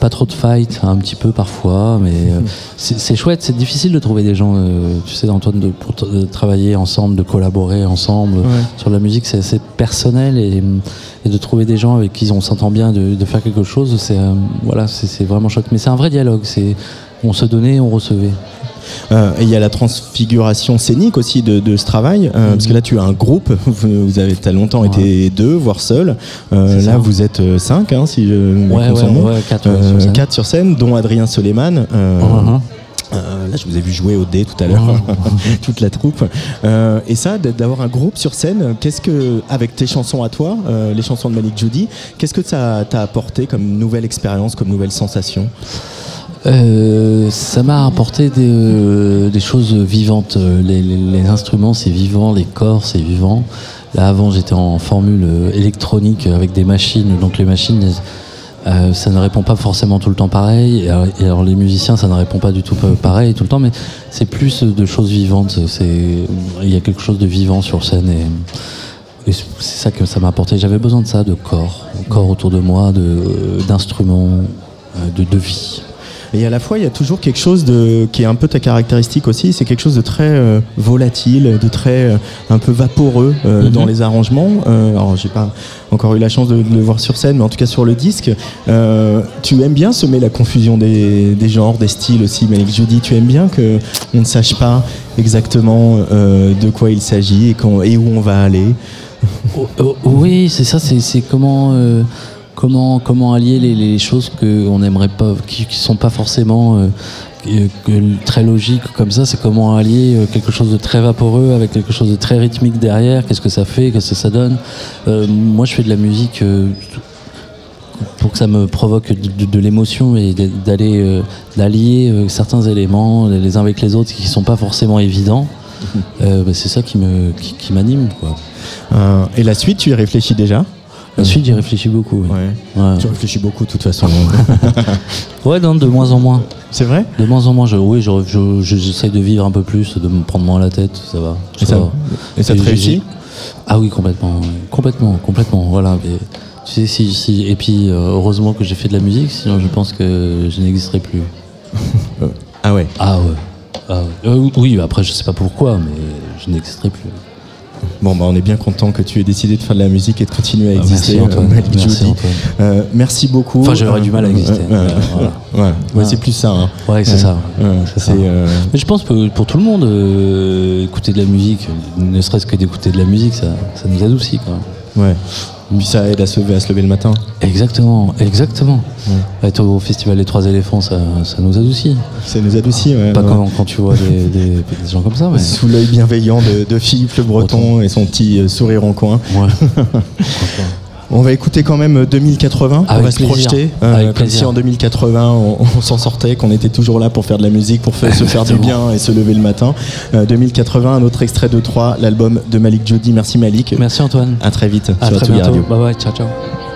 pas trop de fight, un petit peu parfois, mais euh, c'est c'est chouette. C'est difficile de trouver des gens, euh, tu sais, Antoine, de, pour de travailler ensemble, de collaborer ensemble sur la musique. C'est assez personnel et, et de trouver des gens avec qui on s'entend bien, de, de faire quelque chose, c'est euh, voilà, c'est c'est vraiment chouette. Mais c'est un vrai dialogue. C'est on se donnait, on recevait. Euh, et il y a la transfiguration scénique aussi de, de ce travail, euh, parce que là tu as un groupe, vous, vous avez t'as longtemps été deux, voire seul. Euh, là ça. vous êtes cinq, hein, si je Ouais, ouais, quatre, sur scène. quatre sur scène, dont Adrien Soleiman. Mhm. euh, là, je vous ai vu jouer au dé tout à l'heure, toute la troupe. Euh, et ça, d'avoir un groupe sur scène, qu'est-ce que, avec tes chansons à toi, euh, les chansons de Malik Judy, qu'est-ce que ça t'a apporté comme nouvelle expérience, comme nouvelle sensation? Euh, ça m'a apporté des, euh, choses vivantes. Les, instruments, c'est vivant, les corps, c'est vivant. Là, avant, j'étais en formule électronique avec des machines. Donc, les machines, euh, ça ne répond pas forcément tout le temps pareil. Et alors, les musiciens, ça ne répond pas du tout pa- pareil tout le temps. Mais c'est plus de choses vivantes. Il y a quelque chose de vivant sur scène. Et, c'est ça que ça m'a apporté. J'avais besoin de ça, de corps, corps autour de moi, de, d'instruments, euh, de, de vie. Et à la fois, il y a toujours quelque chose de, qui est un peu ta caractéristique aussi, c'est quelque chose de très euh, volatile, de très euh, un peu vaporeux euh, Mhm. dans les arrangements. Euh, alors, j'ai pas encore eu la chance de, de le voir sur scène, mais en tout cas sur le disque, euh, tu aimes bien semer la confusion des, des genres, des styles aussi, Malik Judy. Tu aimes bien que on ne sache pas exactement euh, de quoi il s'agit et, et où on va aller? Oh, oh, oui, c'est ça, c'est c'est comment, euh, comment, comment allier les, les choses qu'on n'aimerait pas, qui, qui sont pas forcément euh, que- très logiques comme ça, c'est comment allier euh, quelque chose de très vaporeux avec quelque chose de très rythmique derrière, qu'est-ce que ça fait, qu'est-ce que ça donne. Euh, moi, je fais de la musique euh, pour que ça me provoque de, de- de l'émotion et d'aller euh, d'allier certains éléments les uns avec les autres qui sont pas forcément évidents. Euh, bah, c'est ça qui me qui, qui m'anime. Euh, et la suite, tu y réfléchis déjà? La suite, j'y réfléchis beaucoup. oui. Ouais. Ouais. Tu réfléchis beaucoup de toute façon. Ouais, non, de moins en moins. c'est vrai? De moins en moins, je, oui, je- je- je- j'essaye de vivre un peu plus, de me prendre moins la tête, ça va. Et ça, va. et ça te réussit? Ah oui, complètement, complètement, complètement, voilà. mais tu sais, si, si- et puis, euh, heureusement que j'ai fait de la musique, sinon je pense que je n'existerais plus. Ah ouais. Ah ouais. Ah ouais. Euh, oui, après, je sais pas pourquoi, mais je n'existerais plus. Bon, bah, on est bien content que tu aies décidé de faire de la musique et de continuer à Ah, exister. merci, Antoine. euh, Merci. Antoine. Euh, merci beaucoup. Enfin, j'aurais du mal à Euh, exister. euh, voilà. ouais, c'est plus ça. hein. Ouais, c'est ça. Euh, Mais je pense que pour tout le monde, écouter de la musique, ne serait-ce que d'écouter de la musique, ça, ça nous adoucit quand même. ouais. Puis ça aide à se lever, à se lever le matin. Exactement, exactement. Être au festival des Trois éléphants, ça, ça nous adoucit. Ça nous adoucit, ouais. Pas ouais. quand, quand tu vois des, des- des gens comme ça, mais. Sous l'œil bienveillant de, de Philippe le Breton et son petit euh, sourire en coin. Ouais. On va écouter quand même 2080. on Avec va se plaisir. projeter. euh, Avec comme plaisir. si en 2080 on, on s'en sortait, qu'on était toujours là pour faire de la musique, pour se faire du bien et se lever le matin. Euh, 2080, un autre extrait de 3, l'album de Malik Jody. Merci Malik. Merci Antoine. À très vite À sur très Atelier bientôt. Radio. Bye bye, ciao ciao.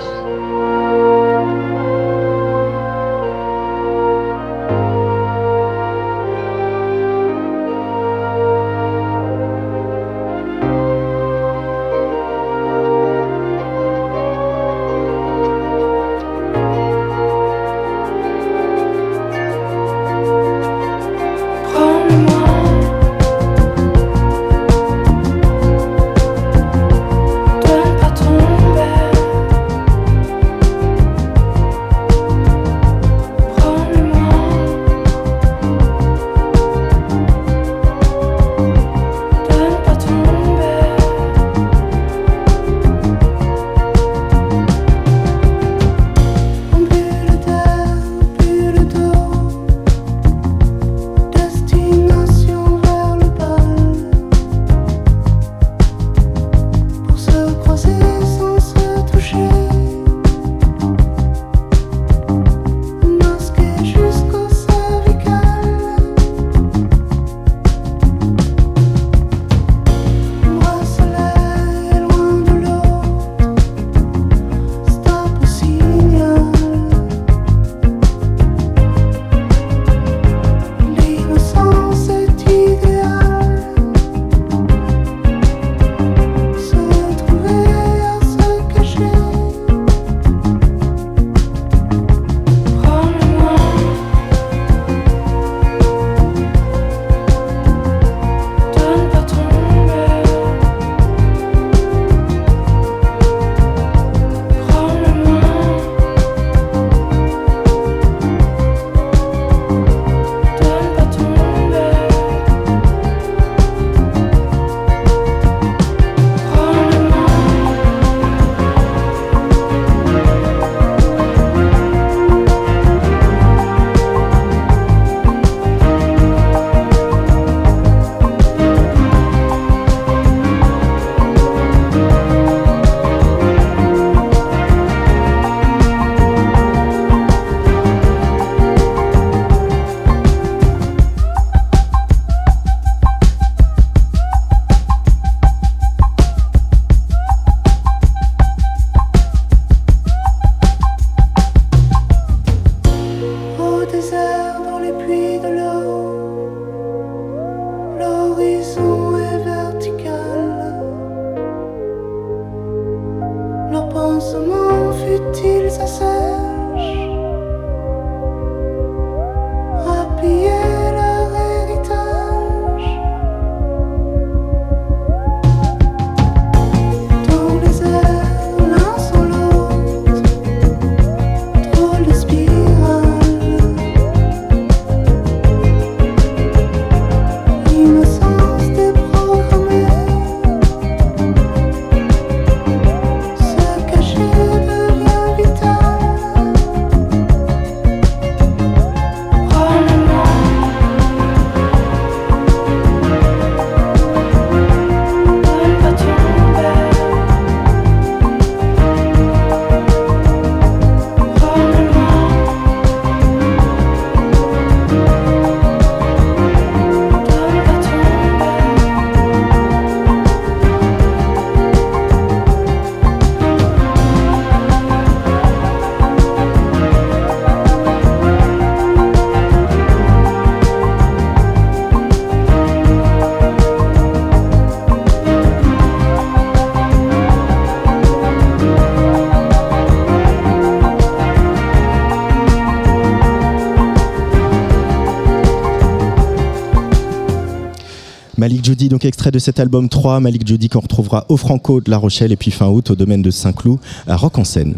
Donc extrait de cet album 3. Malik Jody qu'on retrouvera au Franco de La Rochelle et puis fin août au domaine de Saint-Cloud à Rock en Seine.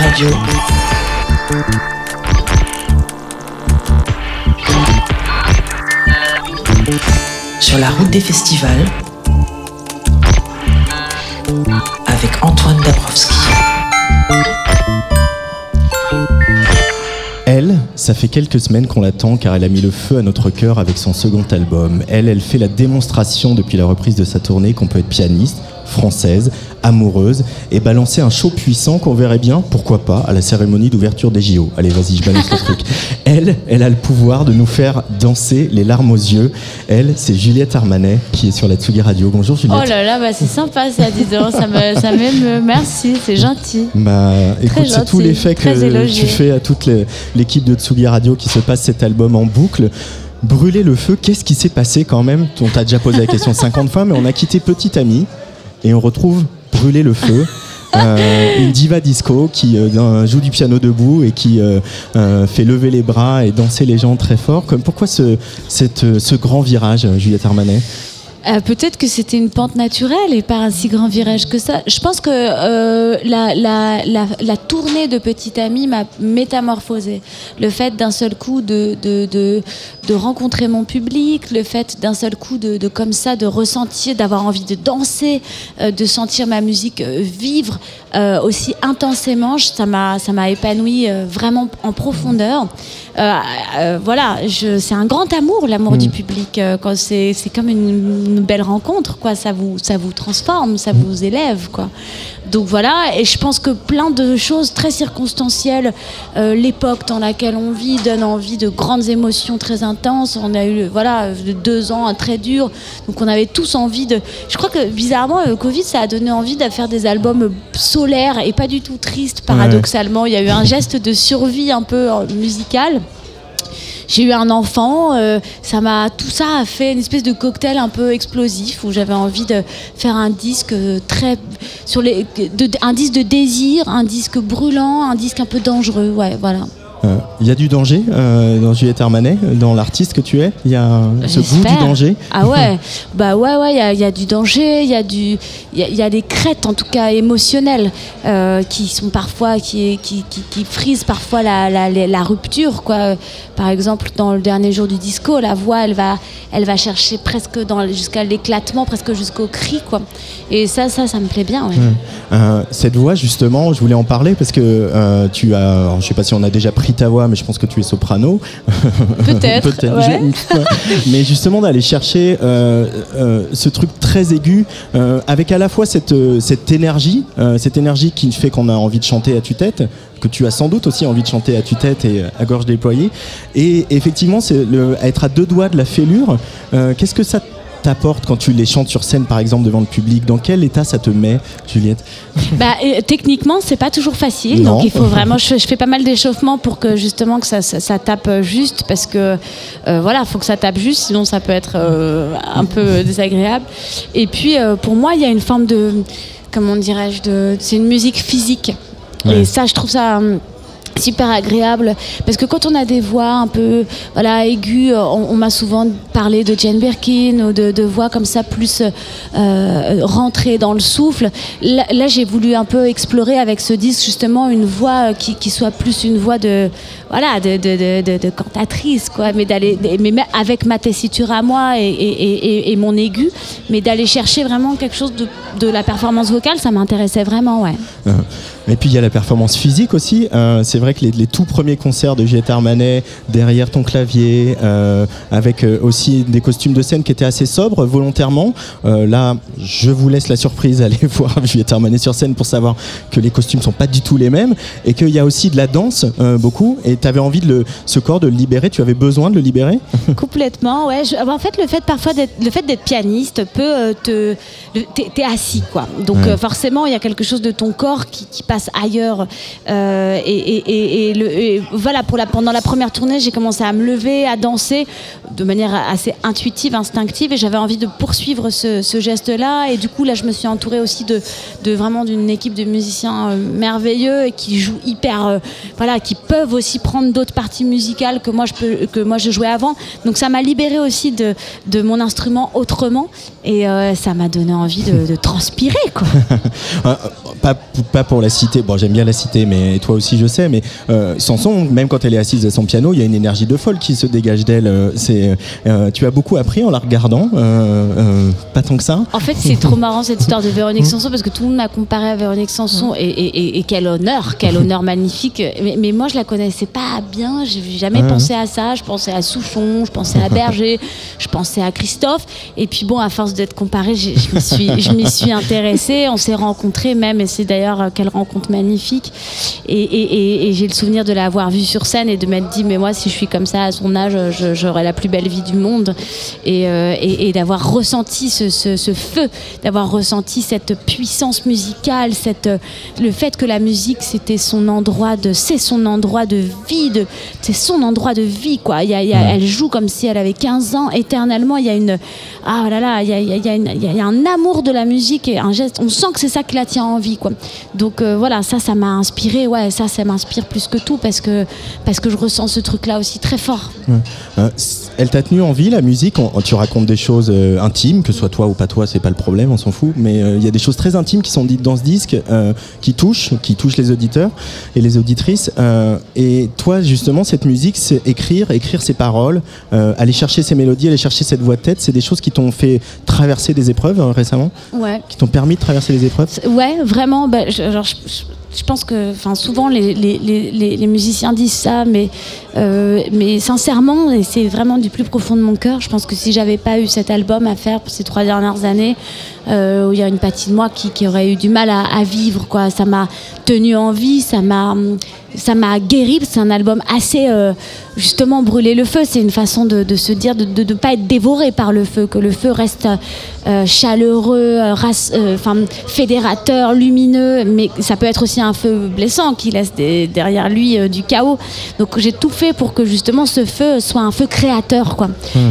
Radio. Sur la route des festivals. avec Antoine Dabrowski. Ça fait quelques semaines qu'on l'attend car elle a mis le feu à notre cœur avec son second album. Elle, elle fait la démonstration depuis la reprise de sa tournée qu'on peut être pianiste, française, amoureuse et balancer un show puissant qu'on verrait bien, pourquoi pas, à la cérémonie d'ouverture des JO. Allez, vas-y, je balance le truc. Elle, elle a le pouvoir de nous faire danser les larmes aux yeux. Elle, c'est Juliette Armanet qui est sur la Tsugi Radio. Bonjour Juliette. Oh là là, bah c'est sympa ça, dis donc, ça me- ça m'émeut. Merci, c'est gentil. Bah, écoute, c'est tout l'effet que tu fais à toute l'équipe de Tsugi Radio qui se passe cet album en boucle. Brûler le feu, qu'est-ce qui s'est passé quand même? On t'a déjà posé la question 50 fois, mais on a quitté Petit Ami et on retrouve Brûler le feu. Euh, une diva disco qui euh, d'un- joue du piano debout et qui euh, euh, fait lever les bras et danser les gens très fort. Comme, pourquoi ce, euh, ce grand virage, euh, Juliette Armanet? Euh, Peut-être que c'était une pente naturelle et pas un si grand virage que ça. Je pense que euh, la, la, la, tournée de Petit Ami m'a métamorphosée. Le fait d'un seul coup de, de, de, de rencontrer mon public, le fait d'un seul coup de, de comme ça, de ressentir, d'avoir envie de danser, euh, de sentir ma musique euh, vivre euh, aussi intensément, ça m'a ça m'a épanoui euh, vraiment en profondeur. Euh, voilà, je- c'est un grand amour, l'amour Mm. du public. euh, quand c'est c'est comme une, une belle rencontre, quoi. Ça vous ça vous transforme, ça vous élève, quoi. Donc voilà, et je pense que plein de choses très circonstancielles, euh, l'époque dans laquelle on vit donne envie de grandes émotions très intenses. On a eu voilà deux ans très durs, donc on avait tous envie de. Je crois que bizarrement, le Covid, ça a donné envie de faire des albums solaires et pas du tout tristes. Paradoxalement, il y a eu un geste de survie un peu euh, musical. J'ai eu un enfant, euh, ça m'a tout ça a fait une espèce de cocktail un peu explosif où j'avais envie de faire un disque euh, très sur les de- un disque de désir, un disque brûlant, un disque un peu dangereux, ouais, voilà. Euh, Il y a du danger euh, dans Juliette Armanet, dans l'artiste que tu es Il y a ce goût du danger Ah ouais, bah ouais, ouais, il y a- il y, a du danger, il y a du, il y a- il y, a des crêtes en tout cas émotionnelles euh, qui sont parfois, qui, qui, qui, qui frisent parfois la, la, la- la rupture, quoi. Par exemple, dans le dernier jour du disco, la voix, elle va, elle va chercher presque dans jusqu'à l'éclatement, presque jusqu'au cri, quoi. Et ça, ça, ça me plaît bien, ouais. Euh, cette voix, justement, je voulais en parler parce que tu as, je sais pas si on a déjà pris ta voix, mais je pense que tu es soprano. Peut-être, ouais. Je- mais justement, d'aller chercher euh, euh, ce truc très aigu, euh, avec à la fois cette, cette énergie, cette énergie qui fait qu'on a envie de chanter à tue-tête, que tu as sans doute aussi envie de chanter à tue-tête et à gorge déployée. Et effectivement, c'est être à deux doigts de la fêlure. Qu'est-ce que ça t'apporte quand tu les chantes sur scène, par exemple, devant le public Dans quel état ça te met, Juliette? Bah, euh, techniquement, c'est pas toujours facile. Non. Donc, il faut vraiment. Je, je fais pas mal d'échauffement pour que justement que ça, ça, ça tape juste, parce que euh, voilà, faut que ça tape juste, sinon ça peut être euh, un peu désagréable. Et puis, euh, pour moi, il y a une forme de, comment dirais-je, de, c'est une musique physique. Ouais. Et ça, je trouve ça. Super agréable. Parce que quand on a des voix un peu voilà aiguës on, m'a souvent parlé de Jane Birkin ou de, voix comme ça plus euh, rentrées dans le souffle. Là, j'ai voulu un peu explorer avec ce disque justement une voix qui, soit plus une voix de voilà de, de, de, cantatrice quoi. Mais d'aller mais avec ma tessiture à moi et, et, et- mon aigu. Mais d'aller chercher vraiment quelque chose de, la performance vocale ça m'intéressait vraiment ouais. Euh, Et puis il y a la performance physique aussi. Euh, c'est vrai que les, les tout premiers concerts de Juliette Armanet, derrière ton clavier, euh, avec euh, aussi des costumes de scène qui étaient assez sobres volontairement. Euh, là, je vous laisse la surprise d'aller voir Juliette Armanet sur scène pour savoir que les costumes sont pas du tout les mêmes et qu'il y a aussi de la danse euh, beaucoup. Et tu avais envie de le, ce corps de le libérer. Tu avais besoin de le libérer? Complètement, ouais. Je- en fait, le fait parfois d'être, le fait d'être pianiste peut te, t'es, assis, quoi. Donc Ouais. forcément, il y a quelque chose de ton corps qui, qui passe ailleurs. Et, et- et- voilà, pendant la première tournée, j'ai commencé à me lever, à danser de manière assez intuitive, instinctive, et j'avais envie de poursuivre ce, geste-là. Et du coup, là, je me suis entourée aussi de, vraiment d'une équipe de musiciens euh, merveilleux et qui jouent hyper, euh, voilà, qui peuvent aussi prendre d'autres parties musicales que moi je que moi je jouais avant. Donc ça m'a libérée aussi de, mon instrument autrement, et euh, ça m'a donné envie de, transpirer, quoi. Pas, pour la citer, bon j'aime bien la citer, mais toi aussi je sais, mais Sanson, même quand elle est assise à son piano, il y a une énergie de folle qui se dégage d'elle. Euh, C'est, euh, tu as beaucoup appris en la regardant, euh, euh, pas tant que ça. En fait, c'est trop marrant cette histoire de Véronique Sanson parce que tout le monde m'a comparé à Véronique Sanson et, et- et- et quel honneur, quel honneur magnifique. Mais, mais moi, je la connaissais pas bien. J'ai jamais pensé à ça. Je pensais à Souchon, je pensais à Berger, je pensais à Christophe. Et puis bon, à force d'être comparée, je m'y suis, je m'y suis intéressée. On s'est rencontrés même, et c'est d'ailleurs euh, quelle rencontre magnifique. Et, et- et- et j'ai le souvenir de l'avoir vue sur scène et de m'être dit, mais moi, si je suis comme ça à son âge, j'aurai la plus belle vie du monde. Et, euh, et- et d'avoir ressenti ce, ce- ce feu, d'avoir ressenti cette puissance musicale, cette, euh, le fait que la musique, c'était son endroit de, c'est son endroit de vie, de, c'est son endroit de vie, quoi. Il y a- il y a- Elle joue comme si elle avait 15 ans éternellement. Il y a une, ah là là, il y a, il y a- il y a une- il y a- il y a un amour de la musique et un geste. On sent que c'est ça qui la tient en vie, quoi. Donc euh, voilà, ça, ça m'a inspiré. Ouais, ça, ça m'inspire plus que tout parce que parce que je ressens ce truc-là aussi très fort. Euh, elle t'a tenu en vie la musique On- Tu racontes des choses euh, intimes, que ce soit toi ou pas toi, c'est pas le problème, on s'en fout. Mais euh, il y a des choses très intimes qui sont dites dans ce disque, qui touchent, qui touchent les auditeurs et les auditrices. Et toi, justement, cette musique, c'est écrire, écrire ses paroles, aller chercher ses mélodies, aller chercher cette voix de tête. C'est des choses qui t'ont fait traverser des épreuves euh, récemment, Ouais. qui t'ont permis de traverser les épreuves? Ouais, vraiment. bah, je, genre, je, je- je pense que, souvent les, musiciens disent ça, mais, euh, mais sincèrement, et c'est vraiment du plus profond de mon cœur. Je pense que si j'avais pas eu cet album à faire pour ces trois dernières années, où il y a une partie de moi qui, qui aurait eu du mal à, à vivre, quoi. Ça m'a tenu en vie, ça m'a, ça m'a guéri. C'est un album assez, euh, justement, brûler le feu. C'est une façon de, de se dire de ne pas être dévoré par le feu, que le feu reste euh, chaleureux, euh, race- euh, fédérateur, lumineux, mais ça peut être aussi un feu blessant qui laisse des- derrière lui euh, du chaos. Donc j'ai tout fait pour que justement ce feu soit un feu créateur, quoi.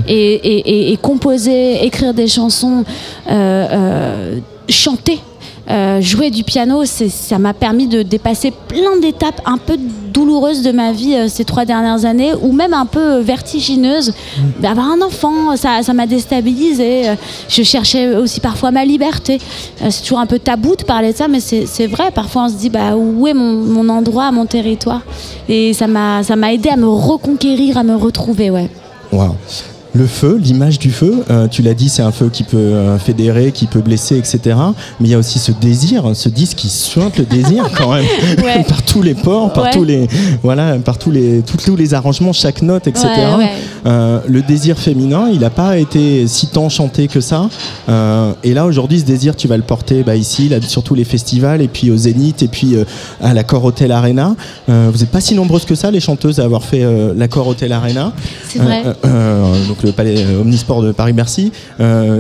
Et, et- et- et composer, écrire des chansons, euh, euh, chanter. euh, jouer du piano, ça m'a permis de dépasser plein d'étapes un peu douloureuses de ma vie euh, ces trois dernières années, ou même un peu euh, vertigineuses. D'avoir un enfant, ça ça m'a déstabilisé. Euh, Je cherchais aussi parfois ma liberté. Euh, C'est toujours un peu tabou de parler de ça, mais c'est vrai. Parfois, on se dit bah, où est mon, mon endroit, mon territoire? Et ça m'a ça aidé à me reconquérir, à me retrouver. Ouais. Le feu, l'image du feu, euh, tu l'as dit, c'est un feu qui peut euh, fédérer, qui peut blesser, etc. Mais il y a aussi ce désir, ce disque qui suinte le désir quand même, Ouais. par tous les ports, par Ouais. tous les, voilà, par tous les, tous, les arrangements, chaque note, etc. Ouais. Euh, le désir féminin, il n'a pas été si tant chanté que ça. Et là, aujourd'hui, ce désir, tu vas le porter bah, ici, là, sur tous les festivals, et puis au Zénith, et puis à l'Accord Hotel Arena. Vous n'êtes pas si nombreuses que ça, les chanteuses, à avoir fait l'Accord Hotel Arena. C'est vrai. Donc le palais euh, Omnisport de Paris-Bercy. Euh,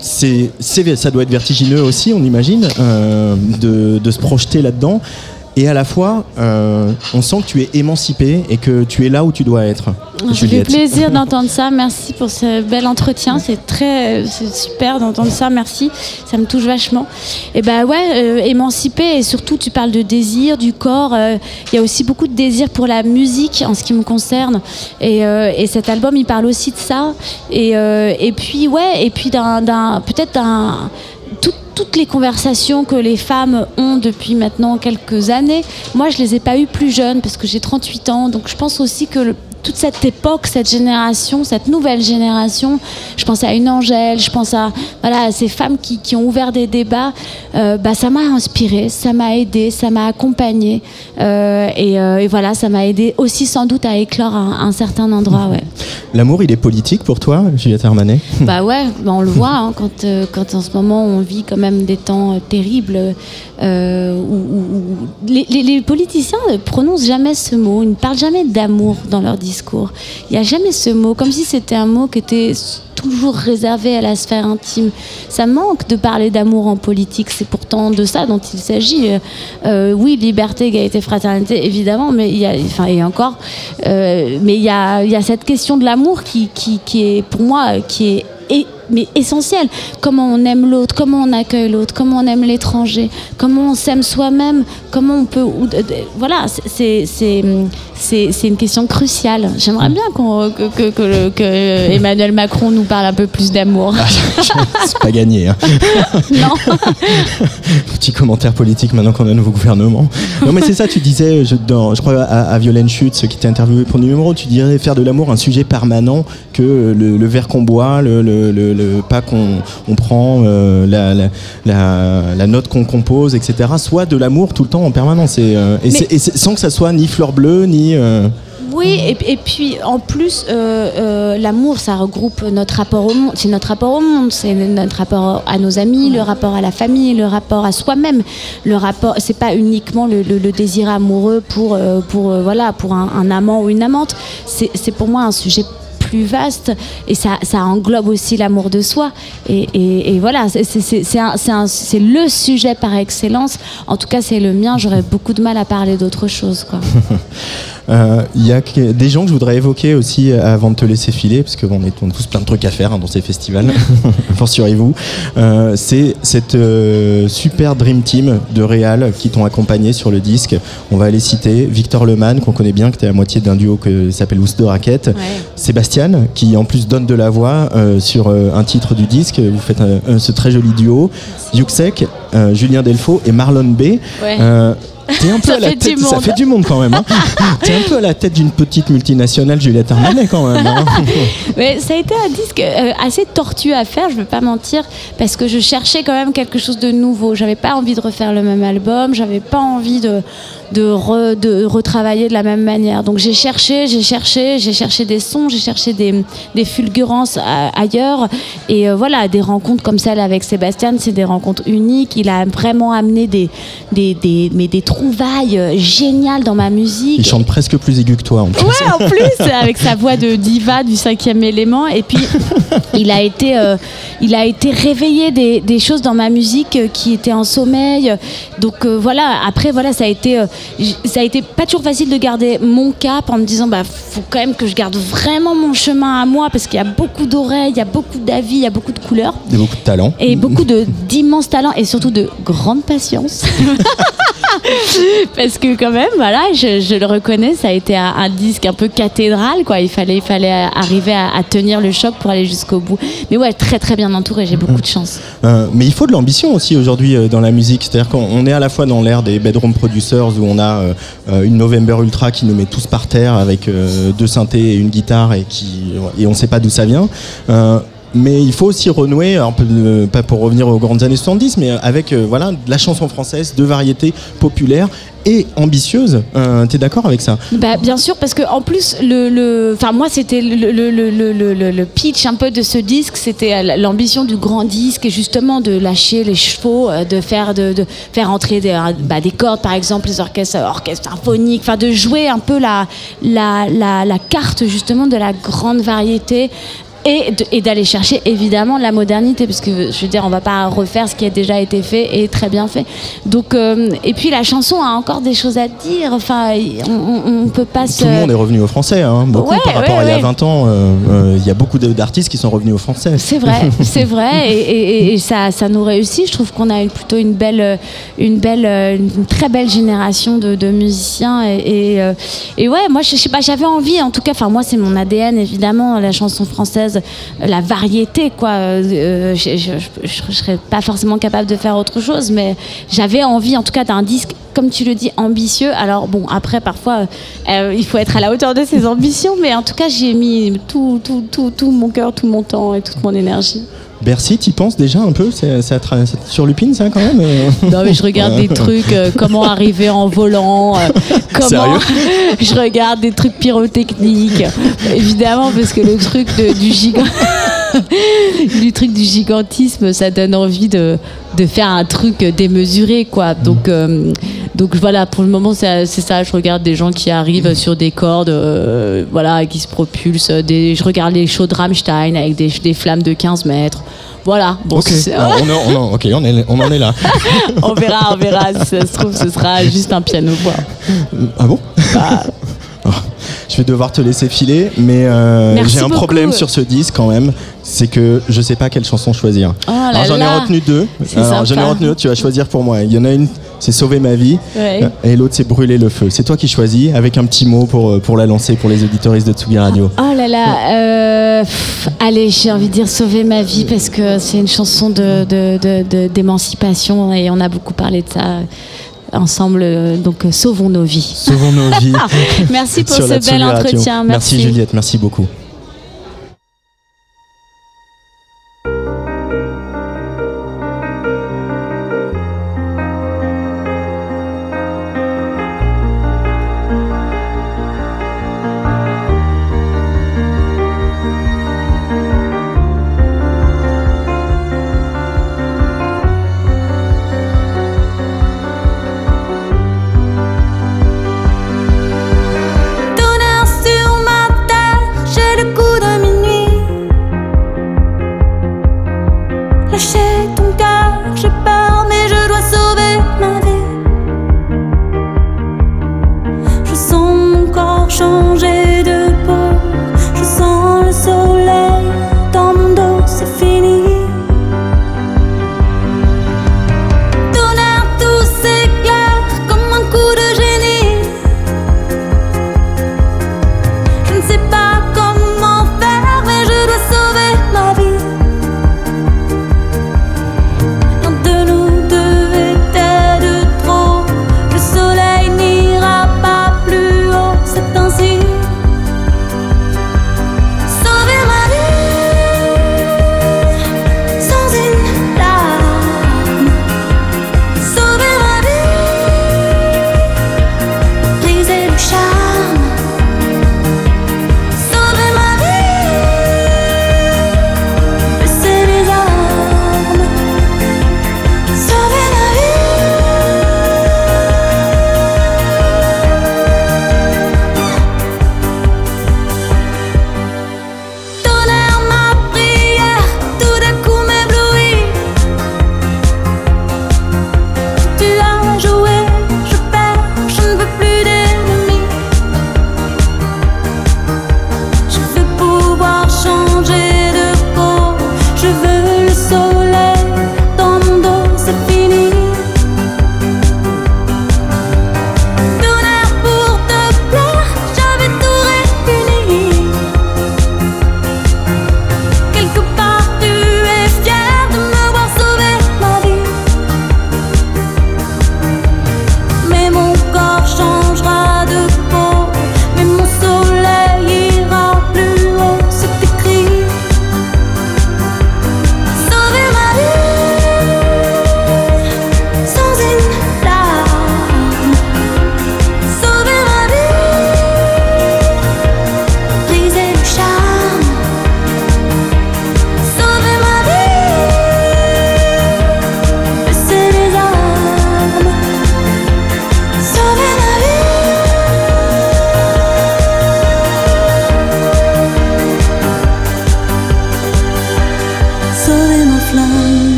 ça doit être vertigineux aussi, on imagine, euh, de se projeter là-dedans. Et à la fois, euh, on sent que tu es émancipé et que tu es là où tu dois être. Fait Juliette. plaisir d'entendre ça. Merci pour ce bel entretien. C'est très, super d'entendre ça. Merci. Ça me touche vachement. Et ben ouais, euh, émancipé et surtout tu parles de désir, du corps. euh, Il y a aussi beaucoup de désir pour la musique en ce qui me concerne. Et, euh, et cet album, il parle aussi de ça. Et, et puis ouais, et puis d'un, peut-être d'un toutes les conversations que les femmes ont depuis maintenant quelques années, moi je les ai pas eues plus jeunes parce que j'ai 38 ans. Donc je pense aussi que toute cette époque, cette génération, cette nouvelle génération, je pense à une Angèle, je pense à, voilà, à ces femmes qui, qui ont ouvert des débats, euh, bah, ça m'a inspiré, ça m'a aidé, ça m'a accompagné. et, euh, et voilà, ça m'a aidé aussi sans doute à éclore un, un certain endroit. Ouais. L'amour, il est politique pour toi, Juliette Armanet? Bah ouais, bah on le voit hein, quand, euh, quand en ce moment on vit quand même des temps euh, terribles euh, où, où- où les, les- les politiciens ne prononcent jamais ce mot, ils ne parlent jamais d'amour dans leur discours. Il n'y a jamais ce mot, comme si c'était un mot qui était toujours réservé à la sphère intime. Ça manque de parler d'amour en politique, c'est pourtant de ça dont il s'agit. Euh, euh, oui, liberté, égalité, fraternité, évidemment, mais il y a, enfin, et encore, euh, mais il y a, cette question de l'amour qui, est, pour moi, qui est mais essentiel. Comment on aime l'autre, comment on accueille l'autre, comment on aime l'étranger, comment on s'aime soi-même, comment on peut. voilà, c'est- c'est- une question cruciale. J'aimerais bien qu'on- que, que- que le- que Emmanuel Macron nous parle un peu plus d'amour. c'est pas gagné. hein. Non. Petit commentaire politique maintenant qu'on a un nouveau gouvernement. Non, mais c'est ça, tu disais, je, dans, je crois à, à Violaine Chute, qui t'a interviewé pour numéro, tu dirais faire de l'amour un sujet permanent que le, le verre qu'on boit, le, le, le- le pas qu'on on prend, euh, la, la, la, la note qu'on compose, etc. soit de l'amour tout le temps en permanence. Et, euh, et Mais- sans que ça soit ni fleur bleue, ni. Euh, Oui, et, et puis en plus, euh, euh, l'amour, ça regroupe notre rapport au monde. C'est notre rapport au monde, c'est notre rapport à nos amis, le rapport à la famille, le rapport à soi-même. Le rapport, c'est pas uniquement le, le- le désir amoureux pour, pour, voilà, pour un, un amant ou une amante. C'est pour moi un sujet plus vaste et ça, ça englobe aussi l'amour de soi et, et- et voilà c'est- le sujet par excellence en tout cas c'est le mien j'aurais beaucoup de mal à parler d'autre chose quoi Il y a que- des gens que je voudrais évoquer aussi euh, avant de te laisser filer, parce qu'on est, on a tous plein de trucs à faire hein, dans ces festivals, rassurez-vous. Euh, c'est cette euh, super Dream Team de Réal qui t'ont accompagné sur le disque. On va les citer. Victor Leman, qu'on connaît bien, qui était à moitié d'un duo qui s'appelle Housse de Raquette. Sébastien, qui en plus donne de la voix euh, sur euh, un titre du disque. Vous faites euh, ce très joli duo. Yuxek, euh, Julien Delfaux et Marlon B. Ouais. T'es un peu Ça à la fait du tête, ça monde. fait du monde quand même. Hein. T'es un peu à la tête d'une petite multinationale, Juliette Armanet quand même. hein. Mais ça a été un disque euh, assez tortueux à faire, je veux pas mentir, parce que je cherchais quand même quelque chose de nouveau. J'avais pas envie de refaire le même album, j'avais pas envie de, de, re- de retravailler de la même manière. Donc j'ai cherché, j'ai cherché, j'ai cherché des sons, j'ai cherché des, des fulgurances euh, ailleurs. Et euh, voilà, des rencontres comme celle avec Sébastien, c'est des rencontres uniques. Il a vraiment amené des, des, des, mais des trouvailles euh, géniales dans ma musique. Il chante presque plus aigu que toi en plus. Ouais, en plus, avec sa voix de diva du cinquième élément. Et puis, il a été, euh, il a été réveillé des, des choses dans ma musique qui étaient en sommeil. Donc euh, voilà. Après, voilà, ça a été, ça a été pas toujours facile de garder mon cap en me disant, bah, faut quand même que je garde vraiment mon chemin à moi parce qu'il y a beaucoup d'oreilles, il y a beaucoup d'avis, il y a beaucoup de couleurs. A beaucoup de talent. Et beaucoup de d'immenses talents et surtout de grande patience. Parce que quand même, voilà, je, je le reconnais, ça a été un, un disque un peu cathédral, quoi. Il fallait, il fallait arriver à, à tenir le choc pour aller jusqu'au bout. Mais ouais, très très bien entouré, j'ai beaucoup de chance. Euh, mais il faut de l'ambition aussi aujourd'hui euh, dans la musique. C'est-à-dire qu'on on est à la fois dans l'ère des bedroom producers où on a euh, euh, une November Ultra qui nous met tous par terre avec euh, deux synthés et une guitare et qui et on sait pas d'où ça vient. Mais il faut aussi renouer, pas pour revenir aux grandes années 70, mais avec euh, voilà de la chanson française, de variété populaire et ambitieuse. Euh, T'es d'accord avec ça? Bah, bien sûr, parce que en plus, le, le- moi, c'était le, le, le, pitch un peu de ce disque, c'était euh, l'ambition du grand disque et justement de lâcher les chevaux, euh, de faire de, de faire entrer des, bah, des cordes, par exemple, les orchestres, orchestres symphoniques, de jouer un peu la, la, la, la carte justement de la grande variété. Et, d'aller chercher évidemment la modernité, parce que je veux dire, on va pas refaire ce qui a déjà été fait et très bien fait. Donc, euh, et puis la chanson a encore des choses à dire. Enfin, on, on peut pas se. Tout le monde est revenu au français, hein, beaucoup Ouais, par rapport ouais, à il y a ouais. 20 ans. euh, euh, Il y a beaucoup d'artistes qui sont revenus au français. C'est vrai, c'est vrai, et, et- et ça, ça nous réussit. Je trouve qu'on a plutôt une belle, une belle, une très belle génération de, de musiciens. Et, et, euh, et ouais, moi, je, je sais pas, j'avais envie, en tout cas, enfin moi, c'est mon ADN évidemment, la chanson française, euh, la variété, quoi. Euh, je, je, je serais pas forcément capable de faire autre chose, mais j'avais envie, en tout cas, d'un disque. Comme tu le dis, ambitieux. Alors bon, après, parfois, euh, il faut être à la hauteur de ses ambitions, mais en tout cas, j'ai mis tout, tout, tout, tout mon cœur, tout mon temps et toute mon énergie. Bercy, t'y penses déjà un peu? C'est ça, tra- ça quand même euh? Non mais je regarde des trucs, euh, comment arriver en volant, euh, comment Sérieux? je regarde des trucs pyrotechniques, évidemment parce que le truc de- du gigant, du truc du gigantisme, ça donne envie de, de faire un truc démesuré quoi. Donc euh, donc voilà, pour le moment c'est c'est ça, je regarde des gens qui arrivent sur des cordes, euh, voilà, qui se propulsent, des, je regarde les shows de Rammstein avec des, des flammes de 15 mètres. Voilà, bon, Ok, Alors, on, on est- on, est, on en est là. on verra, on verra. Si ça se trouve, ce sera juste un piano voix. Ah bon? Oh, Je vais devoir te laisser filer, mais euh, j'ai un beaucoup. problème sur ce disque quand même, c'est que je sais pas quelle chanson choisir. Oh Alors j'en ai retenu deux. Alors, J'en ai retenu deux, tu vas choisir pour moi. Il y en a une, c'est sauver ma vie. Ouais. Euh, Et l'autre, c'est brûler le feu. C'est toi qui choisis, avec un petit mot pour, euh, pour la lancer pour les auditoristes de Tsugi Radio. Oh là là, euh, pff, allez, j'ai envie de dire sauver ma vie parce que c'est une chanson de, de- de- de- d'émancipation et on a beaucoup parlé de ça ensemble. euh, Donc, euh, sauvons nos vies. Sauvons nos vies. Merci pour sur ce bel entretien. Merci Juliette, merci beaucoup.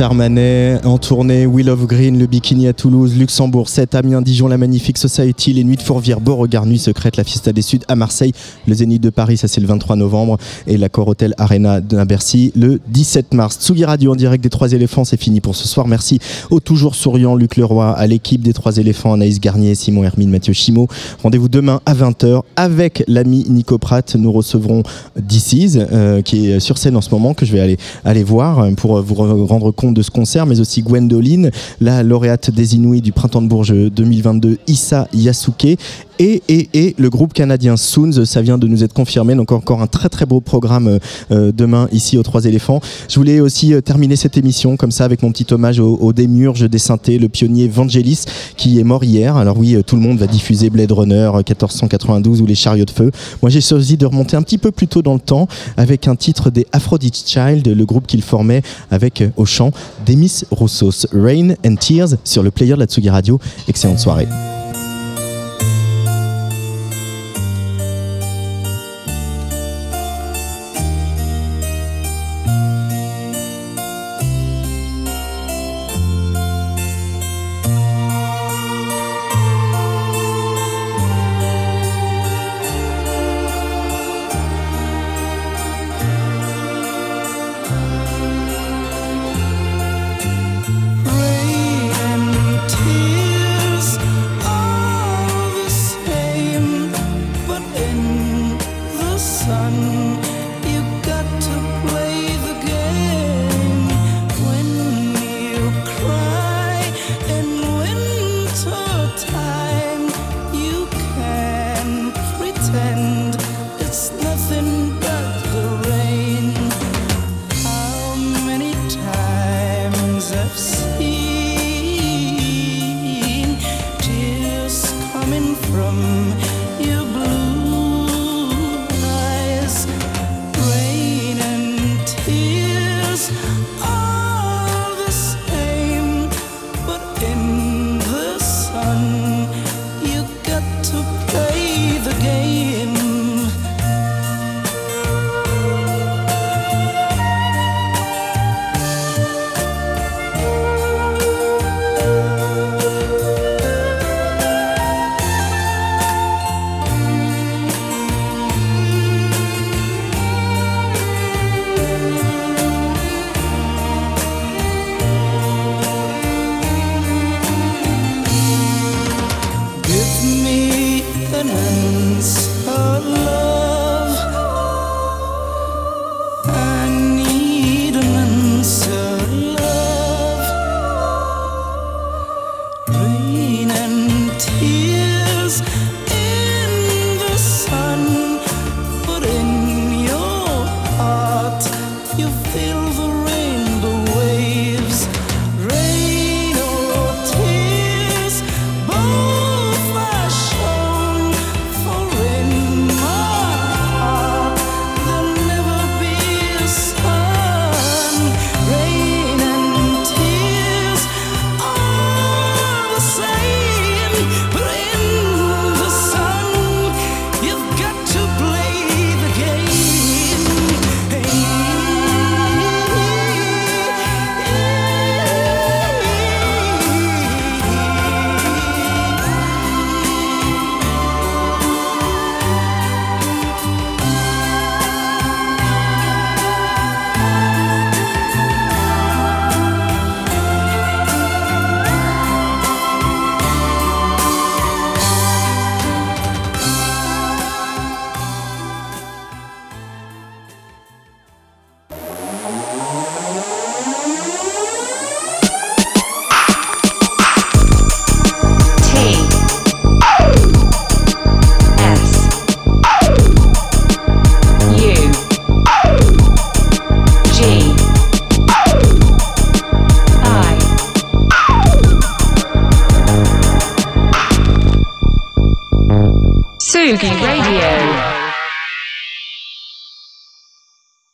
Armanet en tournée, Will of Green, le Bikini à Toulouse, Luxembourg, 7, Amiens, Dijon, la Magnifique Society, les Nuits de Fourvière, Beauregard, Nuit Secrète, la Fiesta des Suds à Marseille, le Zénith de Paris, ça c'est le 23 novembre, et l'Accor Hotel Arena de Bercy le 17 mars. Tsugi Radio en direct des Trois Éléphants, c'est fini pour ce soir. Merci au toujours souriant Luc Leroy, à l'équipe des Trois Éléphants, Anaïs Garnier, Simon Hermine, Mathieu Chimo. Rendez-vous demain à 20h avec l'ami Nico Pratt. Nous recevrons DC's, euh, qui est sur scène en ce moment, que je vais aller, aller voir euh, pour vous re- rendre compte de ce concert, mais aussi Gwendoline, la lauréate des Inouïs du Printemps de Bourges 2022, Issa Yasuke. Et, et, et le groupe canadien Soons, ça vient de nous être confirmé. Donc encore un très très beau programme euh, demain ici aux Trois Éléphants. Je voulais aussi euh, terminer cette émission comme ça avec mon petit hommage au, au démiurge des synthés, le pionnier Vangelis qui est mort hier. Alors oui, euh, tout le monde va diffuser Blade Runner euh, 1492 ou les chariots de feu. Moi j'ai choisi de remonter un petit peu plus tôt dans le temps avec un titre des Aphrodite Child, le groupe qu'il formait avec au chant Demis Roussos, Rain and Tears sur le player de la Tsugi Radio. Excellente soirée.